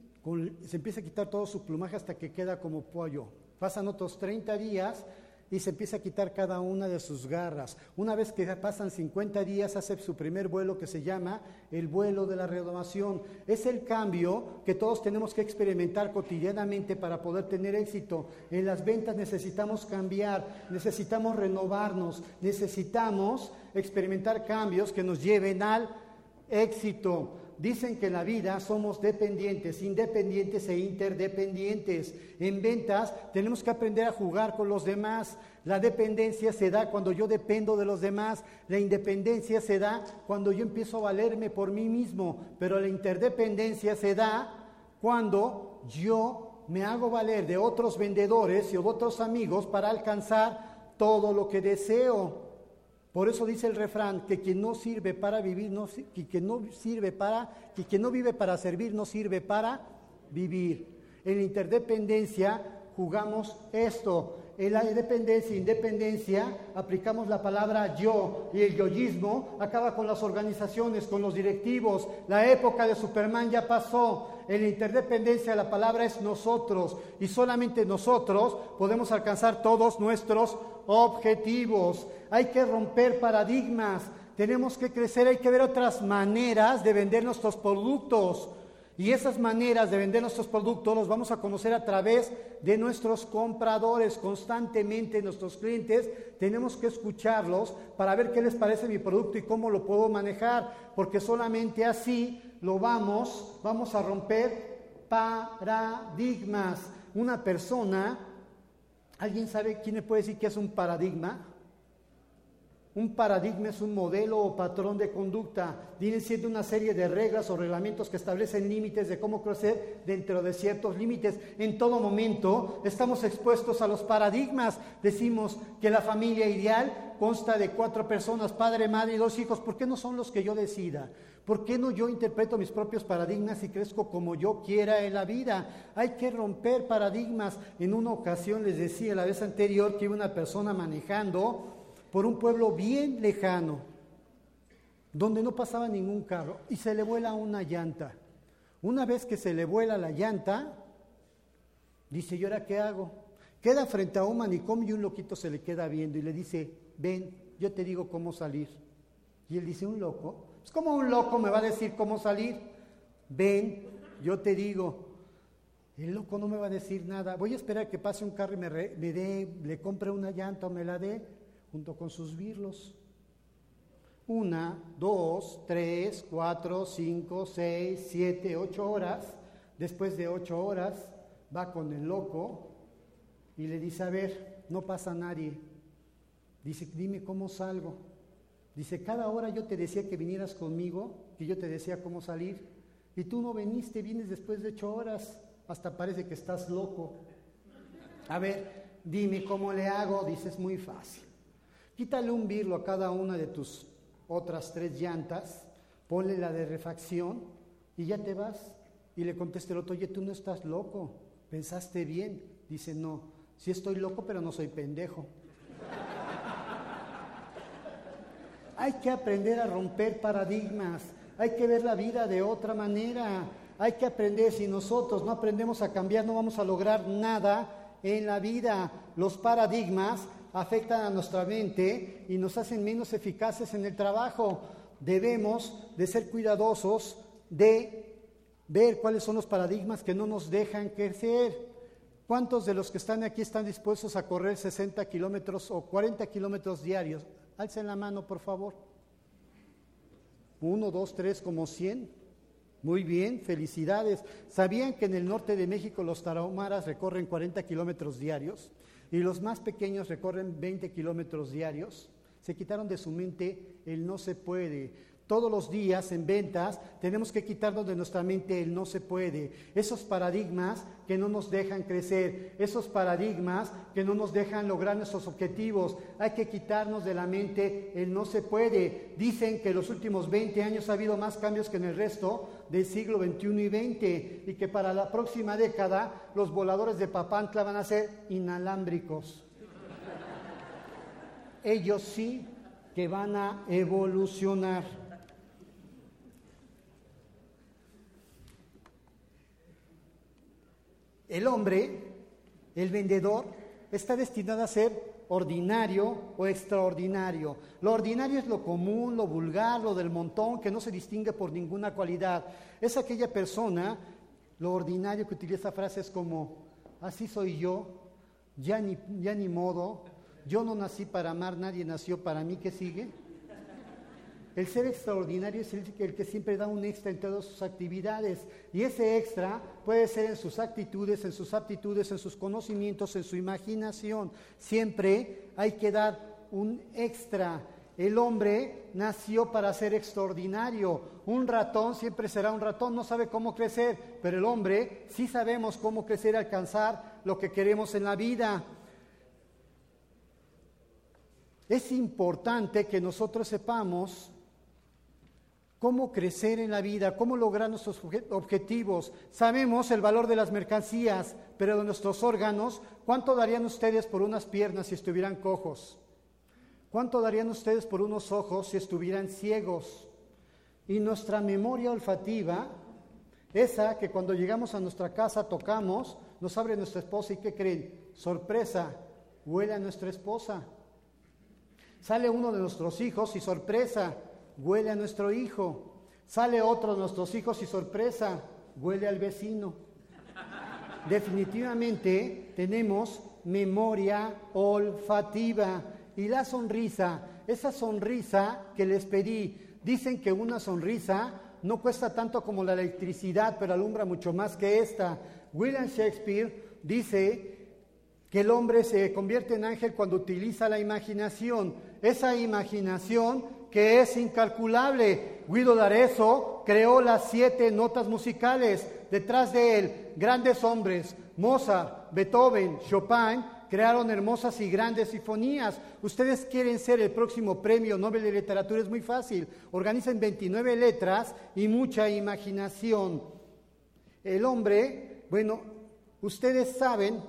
se empieza a quitar todo su plumaje hasta que queda como pollo. Pasan otros 30 días y se empieza a quitar cada una de sus garras. Una vez que pasan 50 días, hace su primer vuelo que se llama el vuelo de la renovación. Es el cambio que todos tenemos que experimentar cotidianamente para poder tener éxito. En las ventas necesitamos cambiar, necesitamos renovarnos, necesitamos experimentar cambios que nos lleven al éxito dicen que en la vida somos dependientes, independientes e interdependientes. En ventas tenemos que aprender a jugar con los demás. La dependencia se da cuando yo dependo de los demás. La independencia se da cuando yo empiezo a valerme por mí mismo. Pero la interdependencia se da cuando yo me hago valer de otros vendedores y de otros amigos para alcanzar todo lo que deseo. Por eso dice el refrán que quien no sirve para vivir, no, que, no sirve para, que quien no vive para servir, no sirve para vivir. En la interdependencia jugamos esto. En la dependencia independencia aplicamos la palabra yo y el yoísmo acaba con las organizaciones, con los directivos. La época de Superman ya pasó. En la interdependencia la palabra es nosotros y solamente nosotros podemos alcanzar todos nuestros objetivos. Hay que romper paradigmas. Tenemos que crecer, hay que ver otras maneras de vender nuestros productos. Y esas maneras de vender nuestros productos los vamos a conocer a través de nuestros compradores. Constantemente nuestros clientes tenemos que escucharlos para ver qué les parece mi producto y cómo lo puedo manejar, porque solamente así lo vamos, vamos a romper paradigmas. Una persona, ¿alguien sabe quién le puede decir que es un paradigma? Un paradigma es un modelo o patrón de conducta. Viene siendo una serie de reglas o reglamentos que establecen límites de cómo crecer dentro de ciertos límites. En todo momento estamos expuestos a los paradigmas. Decimos que la familia ideal consta de cuatro personas, padre, madre y dos hijos. ¿Por qué no son los que yo decida? ¿Por qué no yo interpreto mis propios paradigmas y crezco como yo quiera en la vida? Hay que romper paradigmas. En una ocasión les decía la vez anterior que una persona manejando por un pueblo bien lejano, donde no pasaba ningún carro, y se le vuela una llanta. Una vez que se le vuela la llanta, dice, ¿y ahora qué hago? Queda frente a un manicomio y un loquito se le queda viendo y le dice, ven, yo te digo cómo salir. Y él dice, ¿un loco? Es como un loco me va a decir cómo salir. Ven, yo te digo. El loco no me va a decir nada. Voy a esperar que pase un carro y me, me dé, le compre una llanta o me la dé junto con sus birlos. Una, dos, tres, cuatro, cinco, seis, siete, ocho horas. Después de ocho horas va con el loco y le dice, a ver, no pasa nadie. Dice, dime cómo salgo. Dice, cada hora yo te decía que vinieras conmigo, que yo te decía cómo salir. Y tú no viniste, vienes después de ocho horas. Hasta parece que estás loco. A ver, dime cómo le hago. Dices, muy fácil. Quítale un birlo a cada una de tus otras tres llantas, ponle la de refacción y ya te vas. Y le contesta el otro, oye, tú no estás loco, pensaste bien. Dice, no, sí estoy loco, pero no soy pendejo. hay que aprender a romper paradigmas, hay que ver la vida de otra manera, hay que aprender, si nosotros no aprendemos a cambiar, no vamos a lograr nada en la vida. Los paradigmas afectan a nuestra mente y nos hacen menos eficaces en el trabajo. Debemos de ser cuidadosos de ver cuáles son los paradigmas que no nos dejan crecer. ¿Cuántos de los que están aquí están dispuestos a correr 60 kilómetros o 40 kilómetros diarios? Alcen la mano, por favor. Uno, dos, tres, como 100. Muy bien, felicidades. ¿Sabían que en el norte de México los tarahumaras recorren 40 kilómetros diarios? Y los más pequeños recorren 20 kilómetros diarios, se quitaron de su mente el no se puede. Todos los días en ventas tenemos que quitarnos de nuestra mente el no se puede, esos paradigmas que no nos dejan crecer, esos paradigmas que no nos dejan lograr nuestros objetivos. Hay que quitarnos de la mente el no se puede. Dicen que en los últimos 20 años ha habido más cambios que en el resto del siglo XXI y XX y que para la próxima década los voladores de Papantla van a ser inalámbricos. Ellos sí que van a evolucionar. El hombre, el vendedor, está destinado a ser ordinario o extraordinario. Lo ordinario es lo común, lo vulgar, lo del montón, que no se distingue por ninguna cualidad. Es aquella persona, lo ordinario que utiliza frases como, así soy yo, ya ni, ya ni modo, yo no nací para amar, nadie nació para mí, ¿qué sigue? El ser extraordinario es el, que siempre da un extra en todas sus actividades. Y ese extra puede ser en sus actitudes, en sus aptitudes, en sus conocimientos, en su imaginación. Siempre hay que dar un extra. El hombre nació para ser extraordinario. Un ratón siempre será un ratón, no sabe cómo crecer, pero el hombre sí sabemos cómo crecer y alcanzar lo que queremos en la vida. Es importante que nosotros sepamos cómo crecer en la vida, cómo lograr nuestros objetivos. Sabemos el valor de las mercancías, pero de nuestros órganos, ¿cuánto darían ustedes por unas piernas si estuvieran cojos? ¿Cuánto darían ustedes por unos ojos si estuvieran ciegos? Y nuestra memoria olfativa, esa que cuando llegamos a nuestra casa tocamos, nos abre nuestra esposa y ¿qué creen? Sorpresa, huele a nuestra esposa. Sale uno de nuestros hijos y sorpresa, huele a nuestro hijo. Sale otro de nuestros hijos y sorpresa, huele al vecino. Definitivamente tenemos memoria olfativa y la sonrisa, esa sonrisa que les pedí. Dicen que una sonrisa no cuesta tanto como la electricidad, pero alumbra mucho más que esta. William Shakespeare dice que el hombre se convierte en ángel cuando utiliza la imaginación. Esa imaginación que es incalculable. Guido D'Arezzo creó las siete notas musicales. Detrás de él, grandes hombres, Mozart, Beethoven, Chopin, crearon hermosas y grandes sinfonías. Ustedes quieren ser el próximo premio Nobel de Literatura, es muy fácil. Organizan 29 letras y mucha imaginación. El hombre, bueno, ustedes saben,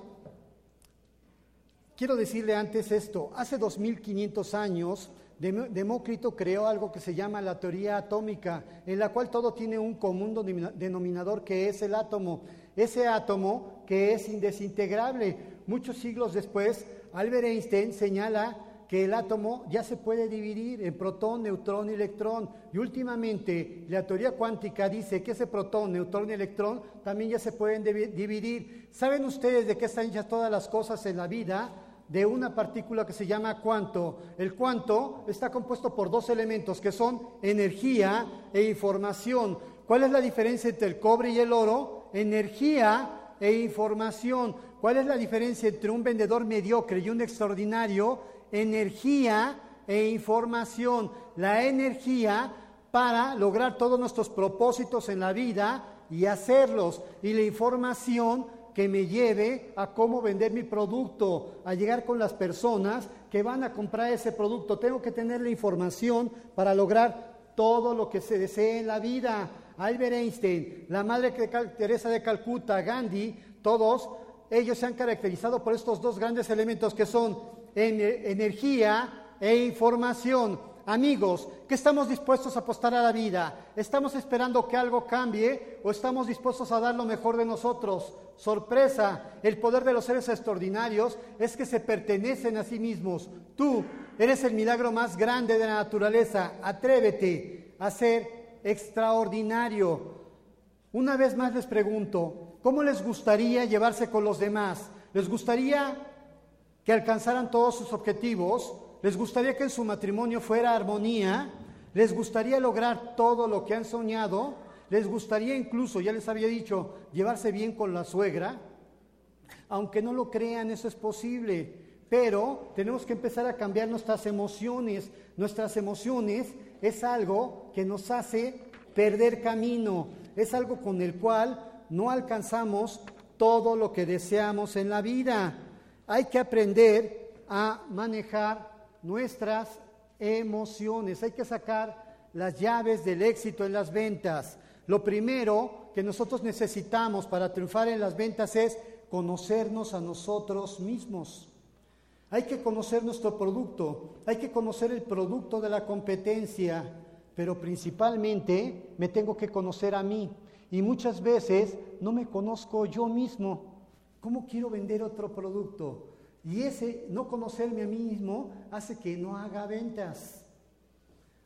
quiero decirle antes esto, hace 2500 años Demócrito creó algo que se llama la teoría atómica, en la cual todo tiene un común denominador que es el átomo. Ese átomo que es indesintegrable. Muchos siglos después, Albert Einstein señala que el átomo ya se puede dividir en protón, neutrón y electrón. Y últimamente la teoría cuántica dice que ese protón, neutrón y electrón también ya se pueden dividir. ¿Saben ustedes de qué están hechas todas las cosas en la vida? De una partícula que se llama cuanto. El cuanto está compuesto por dos elementos que son energía e información. ¿Cuál es la diferencia entre el cobre y el oro? Energía e información. ¿Cuál es la diferencia entre un vendedor mediocre y un extraordinario? Energía e información. La energía para lograr todos nuestros propósitos en la vida y hacerlos. Y la información que me lleve a cómo vender mi producto, a llegar con las personas que van a comprar ese producto. Tengo que tener la información para lograr todo lo que se desee en la vida. Albert Einstein, la Madre Teresa de Calcuta, Gandhi, todos ellos se han caracterizado por estos dos grandes elementos que son energía e información. Amigos, ¿qué estamos dispuestos a apostar a la vida? ¿Estamos esperando que algo cambie o estamos dispuestos a dar lo mejor de nosotros? Sorpresa, el poder de los seres extraordinarios es que se pertenecen a sí mismos. Tú eres el milagro más grande de la naturaleza. Atrévete a ser extraordinario. Una vez más les pregunto, ¿cómo les gustaría llevarse con los demás? ¿Les gustaría que alcanzaran todos sus objetivos? Les gustaría que en su matrimonio fuera armonía, les gustaría lograr todo lo que han soñado, les gustaría incluso, ya les había dicho, llevarse bien con la suegra, aunque no lo crean, eso es posible, pero tenemos que empezar a cambiar nuestras emociones. Nuestras emociones es algo que nos hace perder camino, es algo con el cual no alcanzamos todo lo que deseamos en la vida. Hay que aprender a manejar nuestras emociones. Hay que sacar las llaves del éxito en las ventas. Lo primero que nosotros necesitamos para triunfar en las ventas es conocernos a nosotros mismos. Hay que conocer nuestro producto, hay que conocer el producto de la competencia, pero principalmente me tengo que conocer a mí. Y muchas veces no me conozco yo mismo. ¿Cómo quiero vender otro producto? Y ese no conocerme a mí mismo hace que no haga ventas,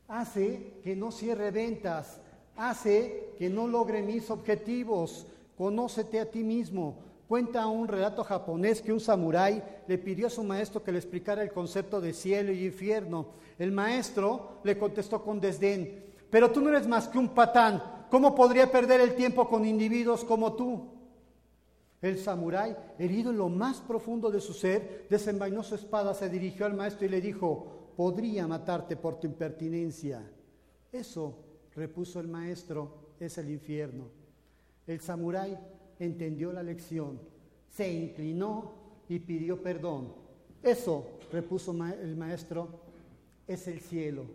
hace que no cierre ventas, hace que no logre mis objetivos. Conócete a ti mismo. Cuenta un relato japonés que un samurái le pidió a su maestro que le explicara el concepto de cielo y infierno. El maestro le contestó con desdén, pero tú no eres más que un patán. ¿Cómo podría perder el tiempo con individuos como tú? El samurái, herido en lo más profundo de su ser, desenvainó su espada, se dirigió al maestro y le dijo, podría matarte por tu impertinencia. Eso, repuso el maestro, es el infierno. El samurái entendió la lección, se inclinó y pidió perdón. Eso, repuso el maestro, es el cielo.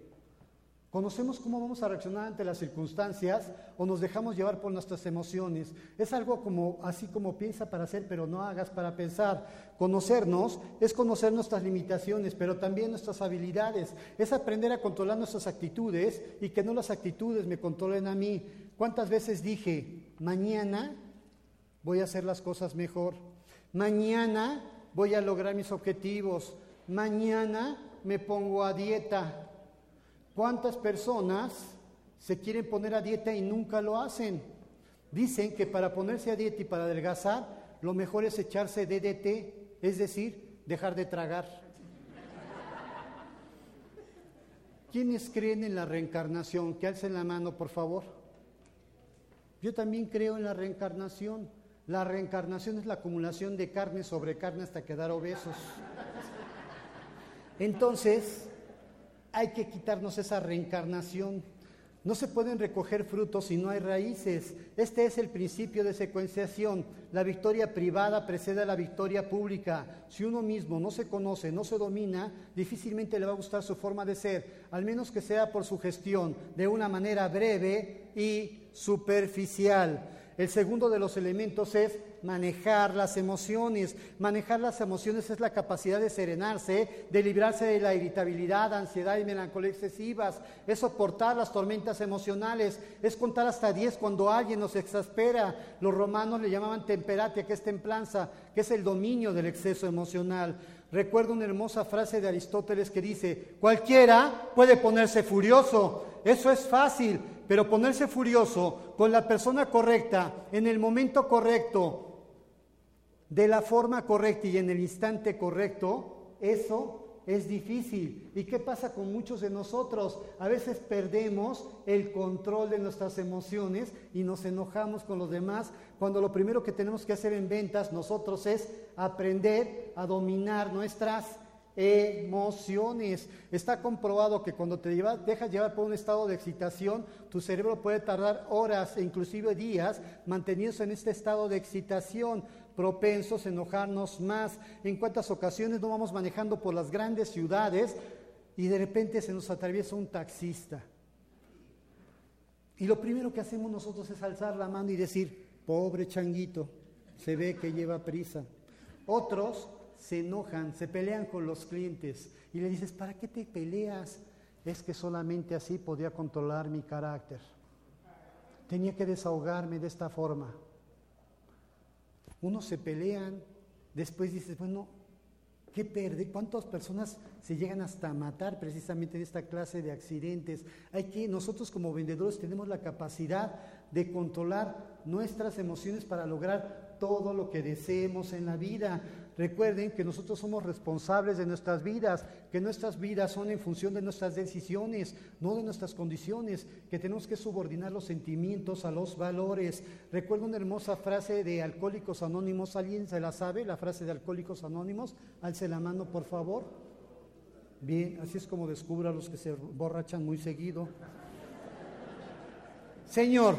Conocemos cómo vamos a reaccionar ante las circunstancias o nos dejamos llevar por nuestras emociones. Es algo como así como piensa para hacer, pero no hagas para pensar. Conocernos es conocer nuestras limitaciones, pero también nuestras habilidades. Es aprender a controlar nuestras actitudes y que no las actitudes me controlen a mí. ¿Cuántas veces dije, mañana voy a hacer las cosas mejor? Mañana voy a lograr mis objetivos. Mañana me pongo a dieta. ¿Cuántas personas se quieren poner a dieta y nunca lo hacen? Dicen que para ponerse a dieta y para adelgazar, lo mejor es echarse DDT, es decir, dejar de tragar. ¿Quiénes creen en la reencarnación? Que alcen la mano, por favor. Yo también creo en la reencarnación. La reencarnación es la acumulación de carne sobre carne hasta quedar obesos. Entonces, hay que quitarnos esa reencarnación. No se pueden recoger frutos si no hay raíces. Este es el principio de secuenciación. La victoria privada precede a la victoria pública. Si uno mismo no se conoce, no se domina, difícilmente le va a gustar su forma de ser, al menos que sea por su gestión, de una manera breve y superficial. El segundo de los elementos es manejar las emociones. Manejar las emociones es la capacidad de serenarse, de librarse de la irritabilidad, ansiedad y melancolía excesivas. Es soportar las tormentas emocionales. Es contar hasta 10 cuando alguien nos exaspera. Los romanos le llamaban temperatia, que es templanza, que es el dominio del exceso emocional. Recuerdo una hermosa frase de Aristóteles que dice, cualquiera puede ponerse furioso, eso es fácil, pero ponerse furioso con la persona correcta, en el momento correcto, de la forma correcta y en el instante correcto, eso es difícil. ¿Y qué pasa con muchos de nosotros? A veces perdemos el control de nuestras emociones y nos enojamos con los demás cuando lo primero que tenemos que hacer en ventas nosotros es aprender a dominar nuestras emociones. Está comprobado que cuando te dejas llevar por un estado de excitación, tu cerebro puede tardar horas e inclusive días manteniéndose en este estado de excitación, propensos a enojarnos más. En cuántas ocasiones no vamos manejando por las grandes ciudades y de repente se nos atraviesa un taxista. Y lo primero que hacemos nosotros es alzar la mano y decir, pobre changuito, se ve que lleva prisa. Otros se enojan, se pelean con los clientes y le dices, ¿para qué te peleas? Es que solamente así podía controlar mi carácter. Tenía que desahogarme de esta forma. Unos se pelean, después dices, bueno, ¿qué perde? ¿Cuántas personas se llegan hasta matar precisamente en esta clase de accidentes? Hay que, nosotros como vendedores tenemos la capacidad de controlar nuestras emociones para lograr todo lo que deseemos en la vida. Recuerden que nosotros somos responsables de nuestras vidas, que nuestras vidas son en función de nuestras decisiones, no de nuestras condiciones, que tenemos que subordinar los sentimientos a los valores. Recuerdo una hermosa frase de Alcohólicos Anónimos, ¿alguien se la sabe? La frase de Alcohólicos Anónimos, alce la mano por favor. Bien, así es como descubro a los que se borrachan muy seguido. Señor,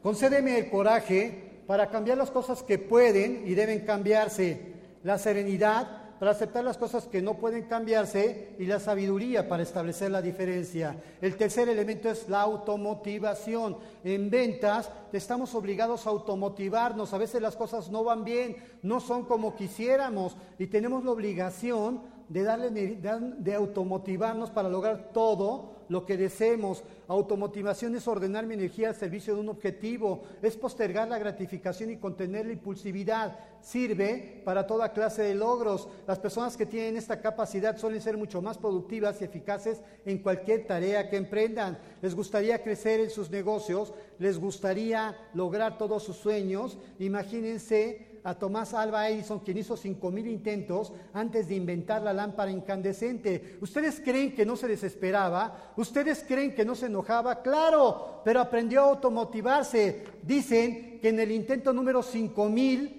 concédeme el coraje para cambiar las cosas que pueden y deben cambiarse la serenidad para aceptar las cosas que no pueden cambiarse y la sabiduría para establecer la diferencia. El tercer elemento es la automotivación. En ventas estamos obligados a automotivarnos. A veces las cosas no van bien, no son como quisiéramos y tenemos la obligación de, darle, de automotivarnos para lograr todo lo que deseemos. Automotivación es ordenar mi energía al servicio de un objetivo, es postergar la gratificación y contener la impulsividad. Sirve para toda clase de logros. Las personas que tienen esta capacidad suelen ser mucho más productivas y eficaces en cualquier tarea que emprendan. Les gustaría crecer en sus negocios, les gustaría lograr todos sus sueños. Imagínense a Tomás Alba Edison, quien hizo cinco mil intentos antes de inventar la lámpara incandescente. ¿Ustedes creen que no se desesperaba? ¿Ustedes creen que no se enojaba? Claro, pero aprendió a automotivarse. Dicen que en el intento número cinco mil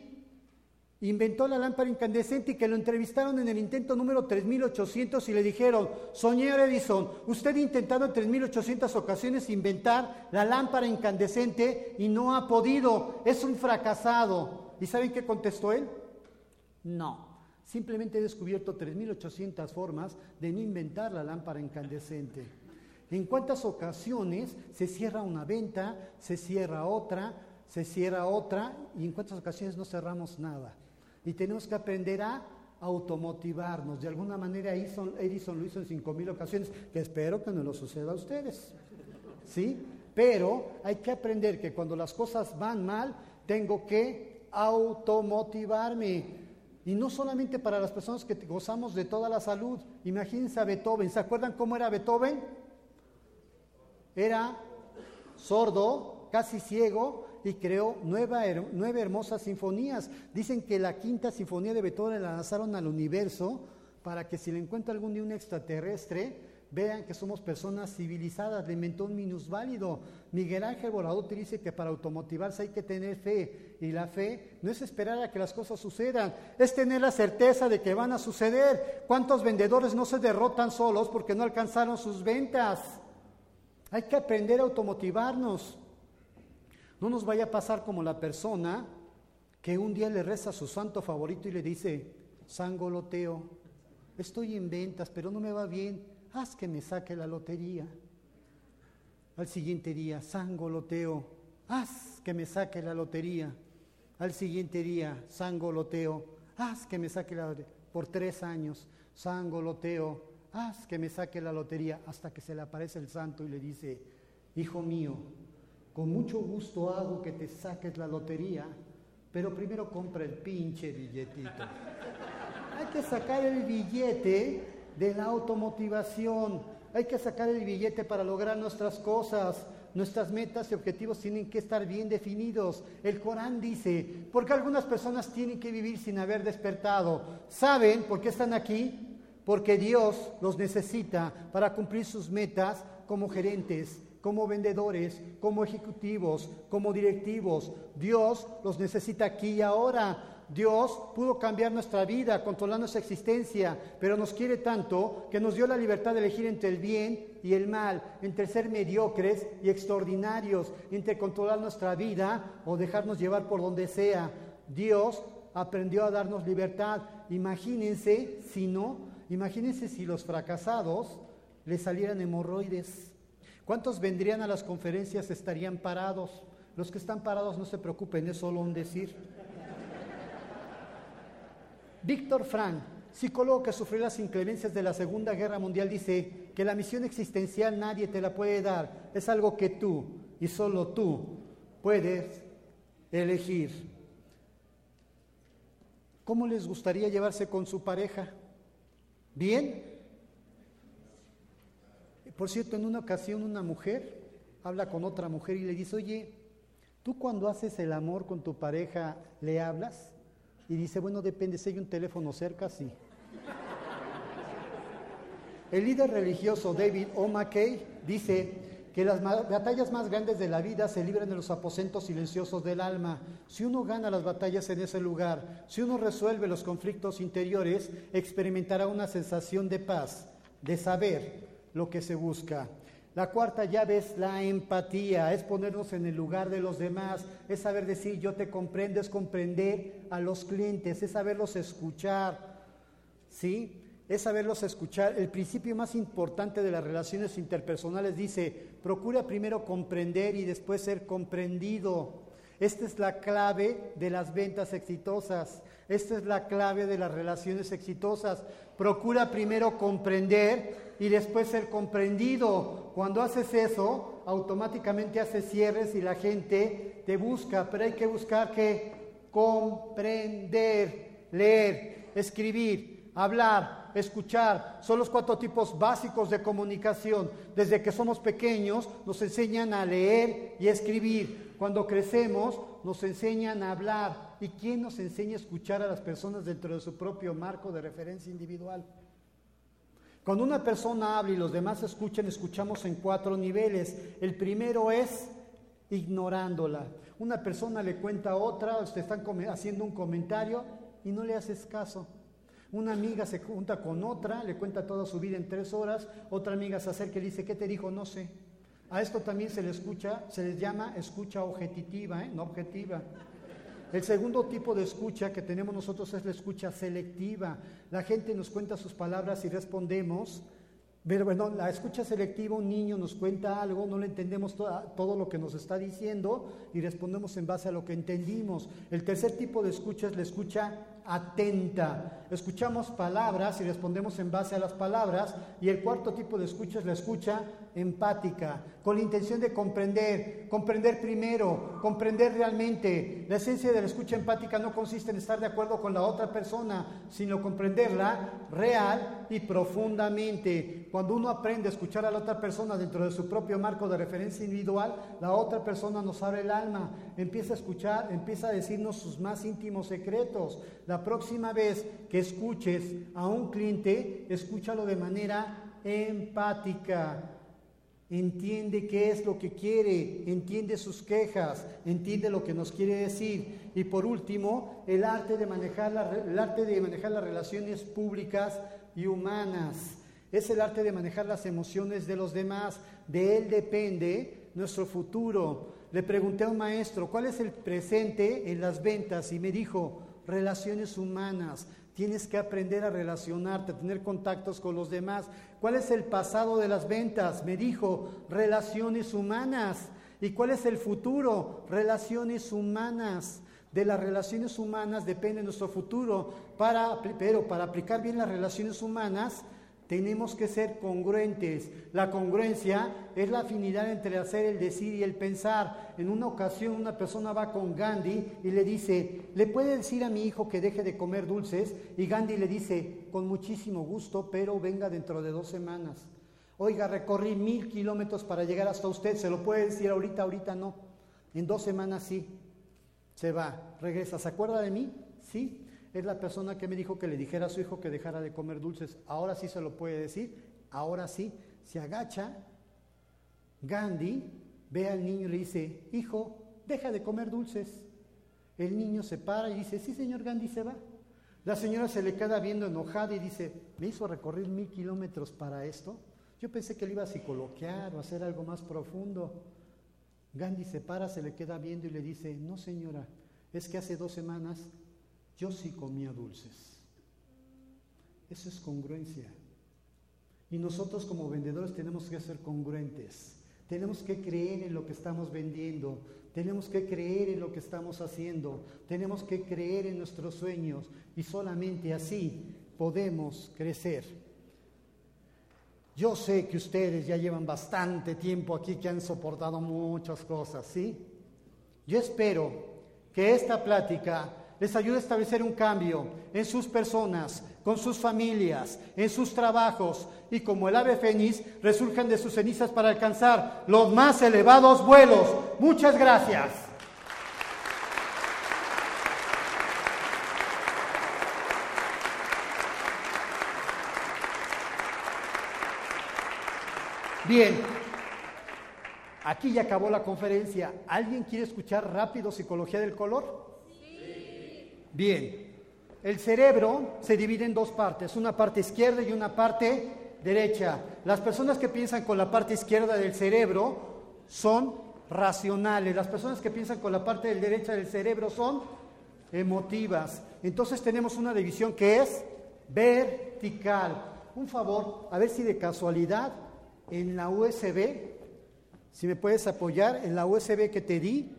inventó la lámpara incandescente y que lo entrevistaron en el intento número 3800 y le dijeron, señor Edison, usted ha intentado en 3800 ocasiones inventar la lámpara incandescente y no ha podido, es un fracasado. ¿Y saben qué contestó él? No. Simplemente he descubierto 3.800 formas de no inventar la lámpara incandescente. ¿En cuántas ocasiones se cierra una venta, se cierra otra, se cierra otra y en cuántas ocasiones no cerramos nada? Y tenemos que aprender a automotivarnos. De alguna manera Edison, Edison lo hizo en 5.000 ocasiones, que espero que no lo suceda a ustedes. ¿Sí? Pero hay que aprender que cuando las cosas van mal, tengo que automotivarme. Y no solamente para las personas que gozamos de toda la salud. Imagínense a Beethoven. ¿Se acuerdan cómo era Beethoven? Era sordo, casi ciego, y creó nueve hermosas sinfonías. Dicen que la quinta sinfonía de Beethoven la lanzaron al universo para que si le encuentra algún día un extraterrestre, vean que somos personas civilizadas, le inventó un minusválido. Miguel Ángel Volador dice que para automotivarse hay que tener fe, y la fe no es esperar a que las cosas sucedan, es tener la certeza de que van a suceder. ¿Cuántos vendedores no se derrotan solos porque no alcanzaron sus ventas? Hay que aprender a automotivarnos. No nos vaya a pasar como la persona que un día le reza a su santo favorito y le dice, Sangoloteo, estoy en ventas, pero no me va bien haz que me saque la lotería. Al siguiente día, sangoloteo, haz que me saque la lotería. Al siguiente día, sangoloteo, haz que me saque la lotería. Por tres años, sangoloteo, haz que me saque la lotería. Hasta que se le aparece el santo y le dice, hijo mío, con mucho gusto hago que te saques la lotería, pero primero compra el pinche billetito. Hay que sacar el billete de la automotivación. Hay que sacar el billete para lograr nuestras cosas. Nuestras metas y objetivos tienen que estar bien definidos. El Corán dice, porque algunas personas tienen que vivir sin haber despertado. ¿Saben por qué están aquí? Porque Dios los necesita para cumplir sus metas como gerentes, como vendedores, como ejecutivos, como directivos. Dios los necesita aquí y ahora. Dios pudo cambiar nuestra vida, controlar nuestra existencia, pero nos quiere tanto que nos dio la libertad de elegir entre el bien y el mal, entre ser mediocres y extraordinarios, entre controlar nuestra vida o dejarnos llevar por donde sea. Dios aprendió a darnos libertad. Imagínense si no, imagínense si los fracasados les salieran hemorroides. ¿Cuántos vendrían a las conferencias estarían parados? Los que están parados no se preocupen, es solo un decir. Víctor Frank, psicólogo que sufrió las inclemencias de la Segunda Guerra Mundial, dice que la misión existencial nadie te la puede dar, es algo que tú y solo tú puedes elegir. ¿Cómo les gustaría llevarse con su pareja? ¿Bien? Por cierto, en una ocasión una mujer habla con otra mujer y le dice, oye, ¿tú cuando haces el amor con tu pareja le hablas? Y dice, bueno, depende, si hay un teléfono cerca, sí. El líder religioso David O. McKay dice que las batallas más grandes de la vida se libran en los aposentos silenciosos del alma. Si uno gana las batallas en ese lugar, si uno resuelve los conflictos interiores, experimentará una sensación de paz, de saber lo que se busca. La cuarta llave es la empatía, es ponernos en el lugar de los demás, es saber decir yo te comprendo, es comprender a los clientes, es saberlos escuchar, ¿sí? Es saberlos escuchar. El principio más importante de las relaciones interpersonales dice, procura primero comprender y después ser comprendido. Esta es la clave de las ventas exitosas. Esta es la clave de las relaciones exitosas. Procura primero comprender y después ser comprendido. Cuando haces eso, automáticamente haces cierres y la gente te busca, pero hay que buscar que comprender, leer, escribir, hablar, escuchar. Son los cuatro tipos básicos de comunicación. Desde que somos pequeños nos enseñan a leer y escribir. Cuando crecemos nos enseñan a hablar. ¿Y quién nos enseña a escuchar a las personas dentro de su propio marco de referencia individual? Cuando una persona habla y los demás escuchan, escuchamos en cuatro niveles. El primero es ignorándola. Una persona le cuenta a otra, usted están haciendo un comentario y no le haces caso. Una amiga se junta con otra, le cuenta toda su vida en tres horas, otra amiga se acerca y dice, ¿qué te dijo? No sé. A esto también se le escucha, se les llama escucha objetiva, ¿eh? no objetiva. El segundo tipo de escucha que tenemos nosotros es la escucha selectiva. La gente nos cuenta sus palabras y respondemos. Pero bueno, la escucha selectiva, un niño nos cuenta algo, no le entendemos todo lo que nos está diciendo y respondemos en base a lo que entendimos. El tercer tipo de escucha es la escucha atenta. Escuchamos palabras y respondemos en base a las palabras. Y el cuarto tipo de escucha es la escucha empática, con la intención de comprender, comprender primero, comprender realmente. La esencia de la escucha empática no consiste en estar de acuerdo con la otra persona, sino comprenderla real y profundamente. Cuando uno aprende a escuchar a la otra persona dentro de su propio marco de referencia individual, la otra persona nos abre el alma, empieza a escuchar, empieza a decirnos sus más íntimos secretos. La próxima vez que escuches a un cliente, escúchalo de manera empática entiende qué es lo que quiere, entiende sus quejas, entiende lo que nos quiere decir. Y por último, el arte de manejar, el arte de manejar las relaciones públicas humanas. Es el arte de manejar las emociones de los demás. De él depende nuestro futuro. Le pregunté a un maestro, ¿cuál es el presente en las ventas? Y me dijo, relaciones humanas. Tienes que aprender a relacionarte, a tener contactos con los demás. ¿Cuál es el pasado de las ventas? Me dijo, relaciones humanas. ¿Y cuál es el futuro? Relaciones humanas. De las relaciones humanas depende nuestro futuro. Pero para aplicar bien las relaciones humanas, tenemos que ser congruentes. La congruencia es la afinidad entre hacer, el decir y el pensar. En una ocasión una persona va con Gandhi y le dice, ¿le puede decir a mi hijo que deje de comer dulces? Y Gandhi le dice, con muchísimo gusto, pero venga dentro de dos semanas. Oiga, recorrí mil kilómetros para llegar hasta usted, ¿se lo puede decir ahorita? Ahorita no. En dos semanas sí. Se va, regresa. ¿Se acuerda de mí? Sí es la persona que me dijo que le dijera a su hijo que dejara de comer dulces. Ahora sí se lo puede decir, ahora sí. Se agacha, Gandhi ve al niño y le dice, hijo, deja de comer dulces. El niño se para y dice, sí, señor Gandhi, se va. La señora se le queda viendo enojada y dice, me hizo recorrer mil kilómetros para esto. Yo pensé que le iba a psicoloquear o hacer algo más profundo. Gandhi se para, se le queda viendo y le dice, no señora, es que hace dos semanas yo sí comía dulces. Eso es congruencia. Y nosotros como vendedores tenemos que ser congruentes. Tenemos que creer en lo que estamos vendiendo. Tenemos que creer en lo que estamos haciendo. Tenemos que creer en nuestros sueños. Y solamente así podemos crecer. Yo sé que ustedes ya llevan bastante tiempo aquí, que han soportado muchas cosas, ¿sí? Yo espero que esta plática les ayuda a establecer un cambio en sus personas, con sus familias, en sus trabajos y como el ave fénix resurjan de sus cenizas para alcanzar los más elevados vuelos. Muchas gracias. Bien, aquí ya acabó la conferencia. ¿Alguien quiere escuchar rápido psicología del color? Bien, el cerebro se divide en dos partes, una parte izquierda y una parte derecha. Las personas que piensan con la parte izquierda del cerebro son racionales, las personas que piensan con la parte derecha del cerebro son emotivas. Entonces tenemos una división que es vertical. Un favor, a ver si de casualidad en la USB, si me puedes apoyar, en la USB que te di,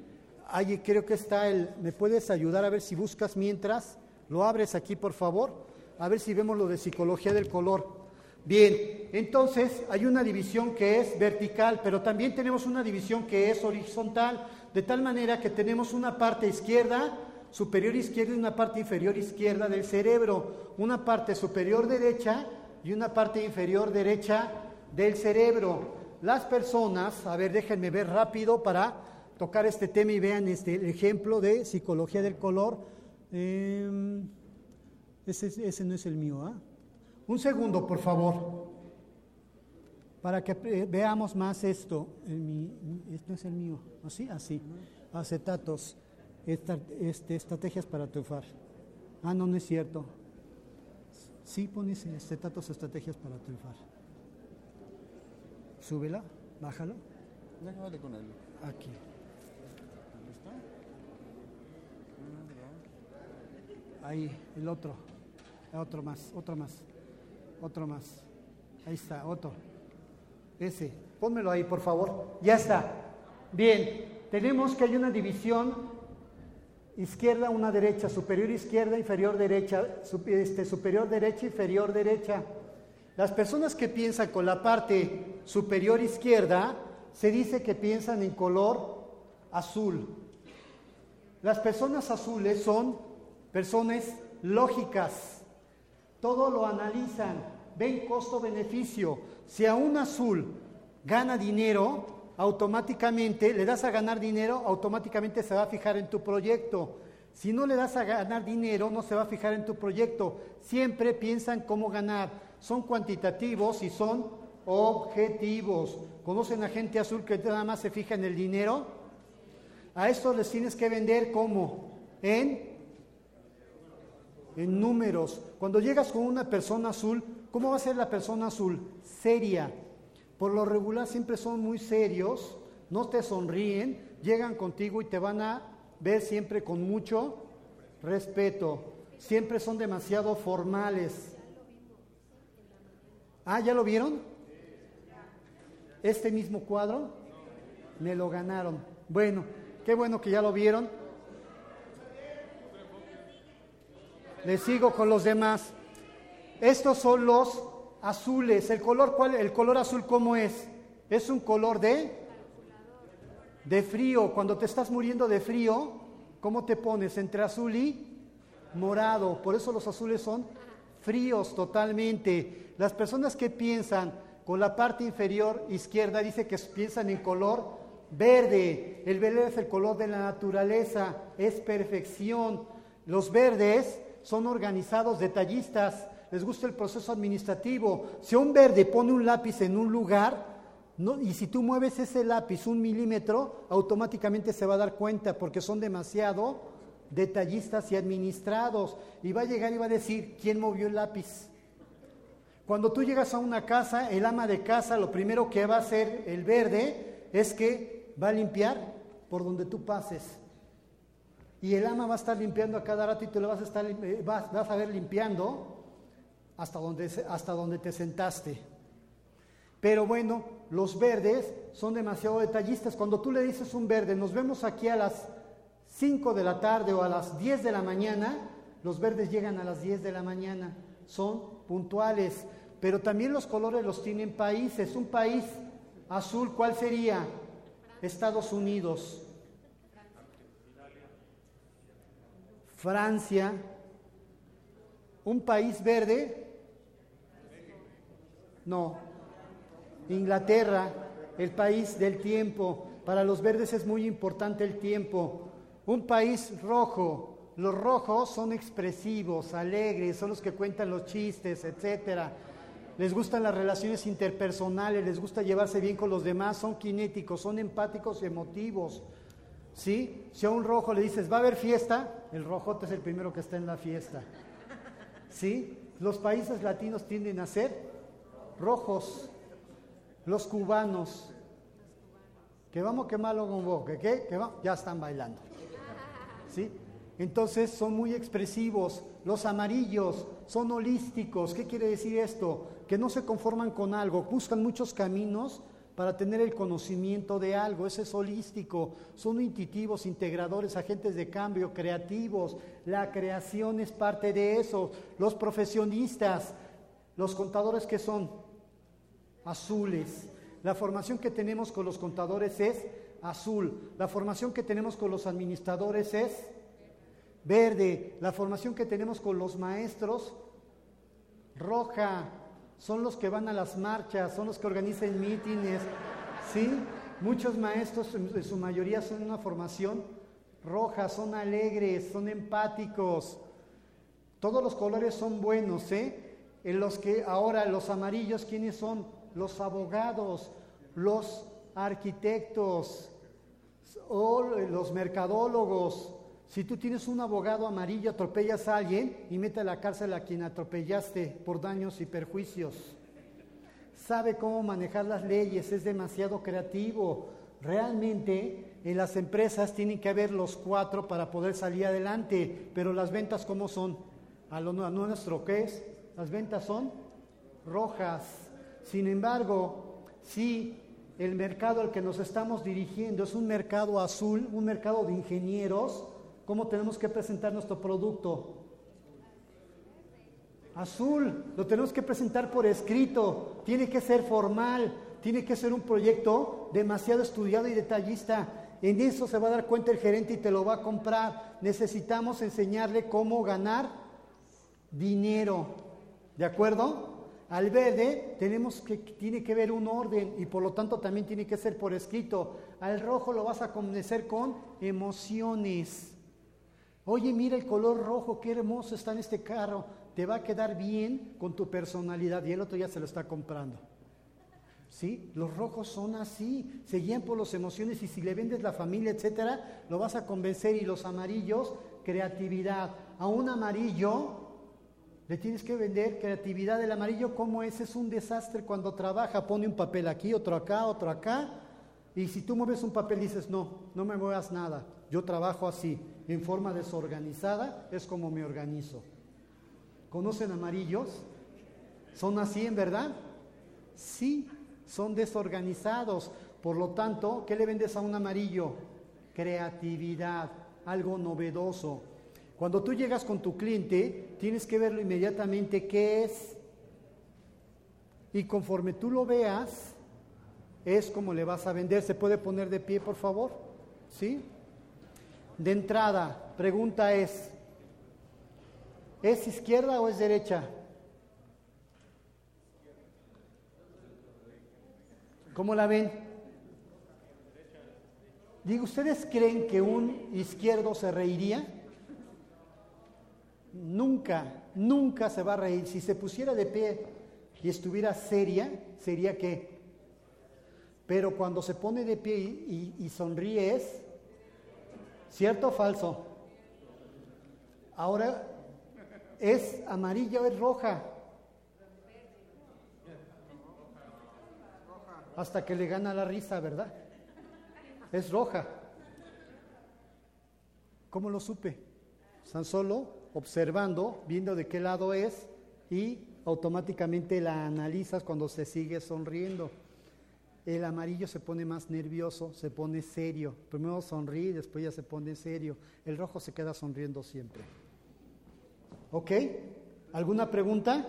Ahí creo que está el, ¿me puedes ayudar a ver si buscas mientras? Lo abres aquí, por favor, a ver si vemos lo de psicología del color. Bien, entonces hay una división que es vertical, pero también tenemos una división que es horizontal, de tal manera que tenemos una parte izquierda, superior izquierda y una parte inferior izquierda del cerebro, una parte superior derecha y una parte inferior derecha del cerebro. Las personas, a ver, déjenme ver rápido para tocar este tema y vean este el ejemplo de psicología del color. Em, ese, no es el mío. ¿ah? Un segundo, por favor, para que veamos más esto. Esto es el mío. ¿Así? Así. Acetatos. este, estrategias para triunfar. Ah, no, no es cierto. Sí, pones acetatos, estrategias para triunfar. Súbela, bájalo. con él. Aquí. Ahí, el otro. Otro más, otro más. Otro más. Ahí está, otro. Ese. Pónmelo ahí, por favor. Ya está. Bien, tenemos que hay una división izquierda, una derecha, superior izquierda, inferior derecha, este, superior derecha, inferior derecha. Las personas que piensan con la parte superior izquierda, se dice que piensan en color azul. Las personas azules son personas lógicas, todo lo analizan, ven costo-beneficio. Si a un azul gana dinero, automáticamente le das a ganar dinero, automáticamente se va a fijar en tu proyecto. Si no le das a ganar dinero, no se va a fijar en tu proyecto. Siempre piensan cómo ganar. Son cuantitativos y son objetivos. ¿Conocen a gente azul que nada más se fija en el dinero? A estos les tienes que vender como en en números. Cuando llegas con una persona azul, ¿cómo va a ser la persona azul? Seria. Por lo regular siempre son muy serios, no te sonríen, llegan contigo y te van a ver siempre con mucho respeto. Siempre son demasiado formales. Ah, ¿ya lo vieron? Este mismo cuadro me lo ganaron. Bueno, qué bueno que ya lo vieron. Le sigo con los demás. Estos son los azules. ¿El color cuál? El color azul cómo es? Es un color de de frío. Cuando te estás muriendo de frío, ¿cómo te pones? Entre azul y morado. Por eso los azules son fríos totalmente. Las personas que piensan con la parte inferior izquierda dice que piensan en color verde. El verde es el color de la naturaleza, es perfección. Los verdes son organizados, detallistas, les gusta el proceso administrativo. Si un verde pone un lápiz en un lugar, y si tú mueves ese lápiz un milímetro, automáticamente se va a dar cuenta porque son demasiado detallistas y administrados. Y va a llegar y va a decir, ¿quién movió el lápiz? Cuando tú llegas a una casa, el ama de casa lo primero que va a hacer el verde es que va a limpiar por donde tú pases. Y el ama va a estar limpiando a cada rato y tú le vas a estar eh, vas, a ver limpiando hasta donde, hasta donde te sentaste. Pero bueno, los verdes son demasiado detallistas. Cuando tú le dices un verde, nos vemos aquí a las 5 de la tarde o a las 10 de la mañana, los verdes llegan a las 10 de la mañana, son puntuales. Pero también los colores los tienen países. Un país azul, ¿cuál sería? Estados Unidos. Francia, un país verde, no, Inglaterra, el país del tiempo, para los verdes es muy importante el tiempo, un país rojo, los rojos son expresivos, alegres, son los que cuentan los chistes, etcétera. Les gustan las relaciones interpersonales, les gusta llevarse bien con los demás, son kinéticos, son empáticos y emotivos. ¿Sí? Si a un rojo le dices, va a haber fiesta, el rojote es el primero que está en la fiesta. ¿Sí? Los países latinos tienden a ser rojos. Los cubanos, que vamos a quemarlo con boca, ¿qué? Que ya están bailando. ¿Sí? Entonces son muy expresivos. Los amarillos son holísticos. ¿Qué quiere decir esto? Que no se conforman con algo, buscan muchos caminos para tener el conocimiento de algo. Ese es holístico. Son intuitivos, integradores, agentes de cambio, creativos. La creación es parte de eso. Los profesionistas, los contadores que son azules. La formación que tenemos con los contadores es azul. La formación que tenemos con los administradores es verde. La formación que tenemos con los maestros, roja son los que van a las marchas, son los que organizan mítines, ¿sí? Muchos maestros, en su mayoría, son una formación roja, son alegres, son empáticos. Todos los colores son buenos, ¿eh? En los que ahora los amarillos, ¿quiénes son? Los abogados, los arquitectos o los mercadólogos, si tú tienes un abogado amarillo, atropellas a alguien y mete a la cárcel a quien atropellaste por daños y perjuicios. Sabe cómo manejar las leyes, es demasiado creativo. Realmente en las empresas tienen que haber los cuatro para poder salir adelante, pero las ventas cómo son? A lo nuestro, ¿qué es? Las ventas son rojas. Sin embargo, si el mercado al que nos estamos dirigiendo es un mercado azul, un mercado de ingenieros, ¿Cómo tenemos que presentar nuestro producto? Azul, lo tenemos que presentar por escrito, tiene que ser formal, tiene que ser un proyecto demasiado estudiado y detallista. En eso se va a dar cuenta el gerente y te lo va a comprar. Necesitamos enseñarle cómo ganar dinero. ¿De acuerdo? Al verde tenemos que, tiene que ver un orden y por lo tanto también tiene que ser por escrito. Al rojo lo vas a convencer con emociones. Oye, mira el color rojo, qué hermoso está en este carro. Te va a quedar bien con tu personalidad y el otro ya se lo está comprando. ¿Sí? Los rojos son así, se guían por las emociones y si le vendes la familia, etcétera, lo vas a convencer. Y los amarillos, creatividad. A un amarillo le tienes que vender creatividad. del amarillo, ¿cómo es? Es un desastre cuando trabaja. Pone un papel aquí, otro acá, otro acá. Y si tú mueves un papel, dices, no, no me muevas nada. Yo trabajo así, en forma desorganizada, es como me organizo. ¿Conocen amarillos? ¿Son así en verdad? Sí, son desorganizados. Por lo tanto, ¿qué le vendes a un amarillo? Creatividad, algo novedoso. Cuando tú llegas con tu cliente, tienes que verlo inmediatamente qué es. Y conforme tú lo veas, es como le vas a vender. ¿Se puede poner de pie, por favor? ¿Sí? De entrada, pregunta es, ¿es izquierda o es derecha? ¿Cómo la ven? Digo, ¿ustedes creen que un izquierdo se reiría? nunca, nunca se va a reír. Si se pusiera de pie y estuviera seria, sería que. Pero cuando se pone de pie y, sonríe es, ¿cierto o falso? Ahora, ¿es amarilla o es roja? Hasta que le gana la risa, ¿verdad? Es roja. ¿Cómo lo supe? San solo observando, viendo de qué lado es y automáticamente la analizas cuando se sigue sonriendo. El amarillo se pone más nervioso, se pone serio. Primero sonríe, después ya se pone serio. El rojo se queda sonriendo siempre. ¿Ok? ¿Alguna pregunta?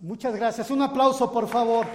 Muchas gracias. Un aplauso, por favor.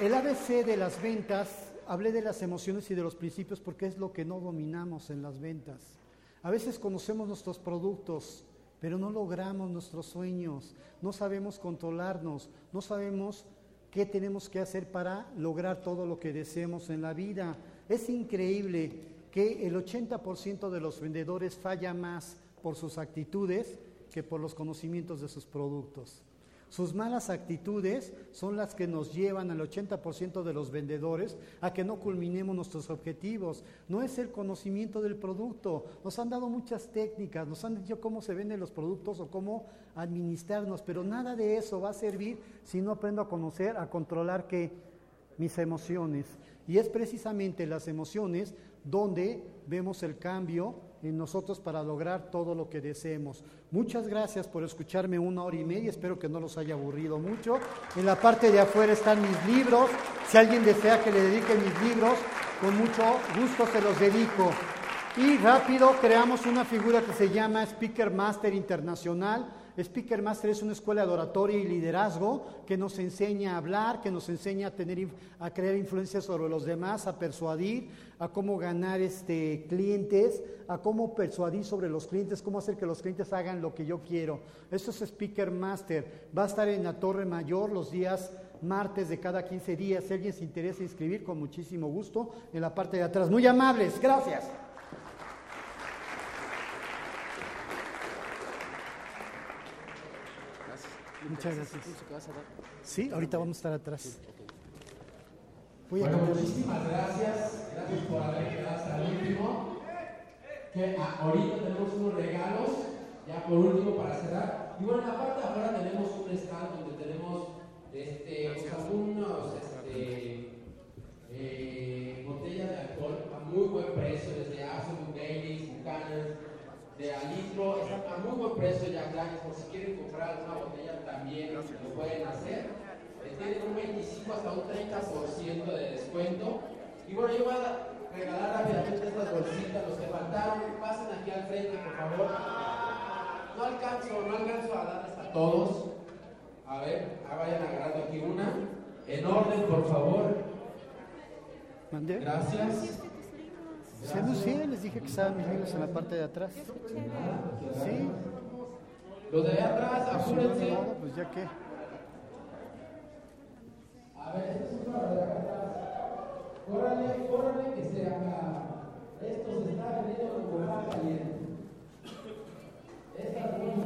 El ABC de las ventas, hablé de las emociones y de los principios porque es lo que no dominamos en las ventas. A veces conocemos nuestros productos, pero no logramos nuestros sueños, no sabemos controlarnos, no sabemos qué tenemos que hacer para lograr todo lo que deseemos en la vida. Es increíble que el 80% de los vendedores falla más por sus actitudes que por los conocimientos de sus productos. Sus malas actitudes son las que nos llevan al 80% de los vendedores a que no culminemos nuestros objetivos. No es el conocimiento del producto. Nos han dado muchas técnicas, nos han dicho cómo se venden los productos o cómo administrarnos, pero nada de eso va a servir si no aprendo a conocer, a controlar que mis emociones. Y es precisamente las emociones donde vemos el cambio en nosotros para lograr todo lo que deseemos. Muchas gracias por escucharme una hora y media, espero que no los haya aburrido mucho. En la parte de afuera están mis libros, si alguien desea que le dedique mis libros, con mucho gusto se los dedico. Y rápido creamos una figura que se llama Speaker Master Internacional Speaker Master es una escuela de oratoria y liderazgo que nos enseña a hablar, que nos enseña a, tener, a crear influencia sobre los demás, a persuadir, a cómo ganar este, clientes, a cómo persuadir sobre los clientes, cómo hacer que los clientes hagan lo que yo quiero. Esto es Speaker Master. Va a estar en la Torre Mayor los días martes de cada 15 días. Si alguien se interesa inscribir, con muchísimo gusto, en la parte de atrás. Muy amables, gracias. Muchas gracias. Sí, ahorita vamos a estar atrás. bueno, muchísimas gracias. Gracias por haber quedado hasta el último. Que ahorita tenemos unos regalos, ya por último para cerrar. Y bueno, en la parte de afuera tenemos un stand donde tenemos este, pues, algunos este, eh, botellas de alcohol a muy buen precio, desde Absolute Baileys, Buchanan, de alitro, están a muy buen precio ya, por si quieren comprar una botella también lo pueden hacer. Eh, tienen un 25 hasta un 30% de descuento. Y bueno, yo voy a regalar rápidamente estas bolsitas, los que faltaron. Pasen aquí al frente, por favor. No alcanzo, no alcanzo a darles a todos. A ver, vayan agarrando aquí una. En orden, por favor. Gracias. Se anuncié, les dije que estaban mis libros en la parte de atrás. Sí. Los de allá atrás, no, apúrense. modo, pues ya que. A ver, este es uno de acá atrás. Córrale, córrale, que se acá. Esto se está vendiendo como pan caliente. Estas dos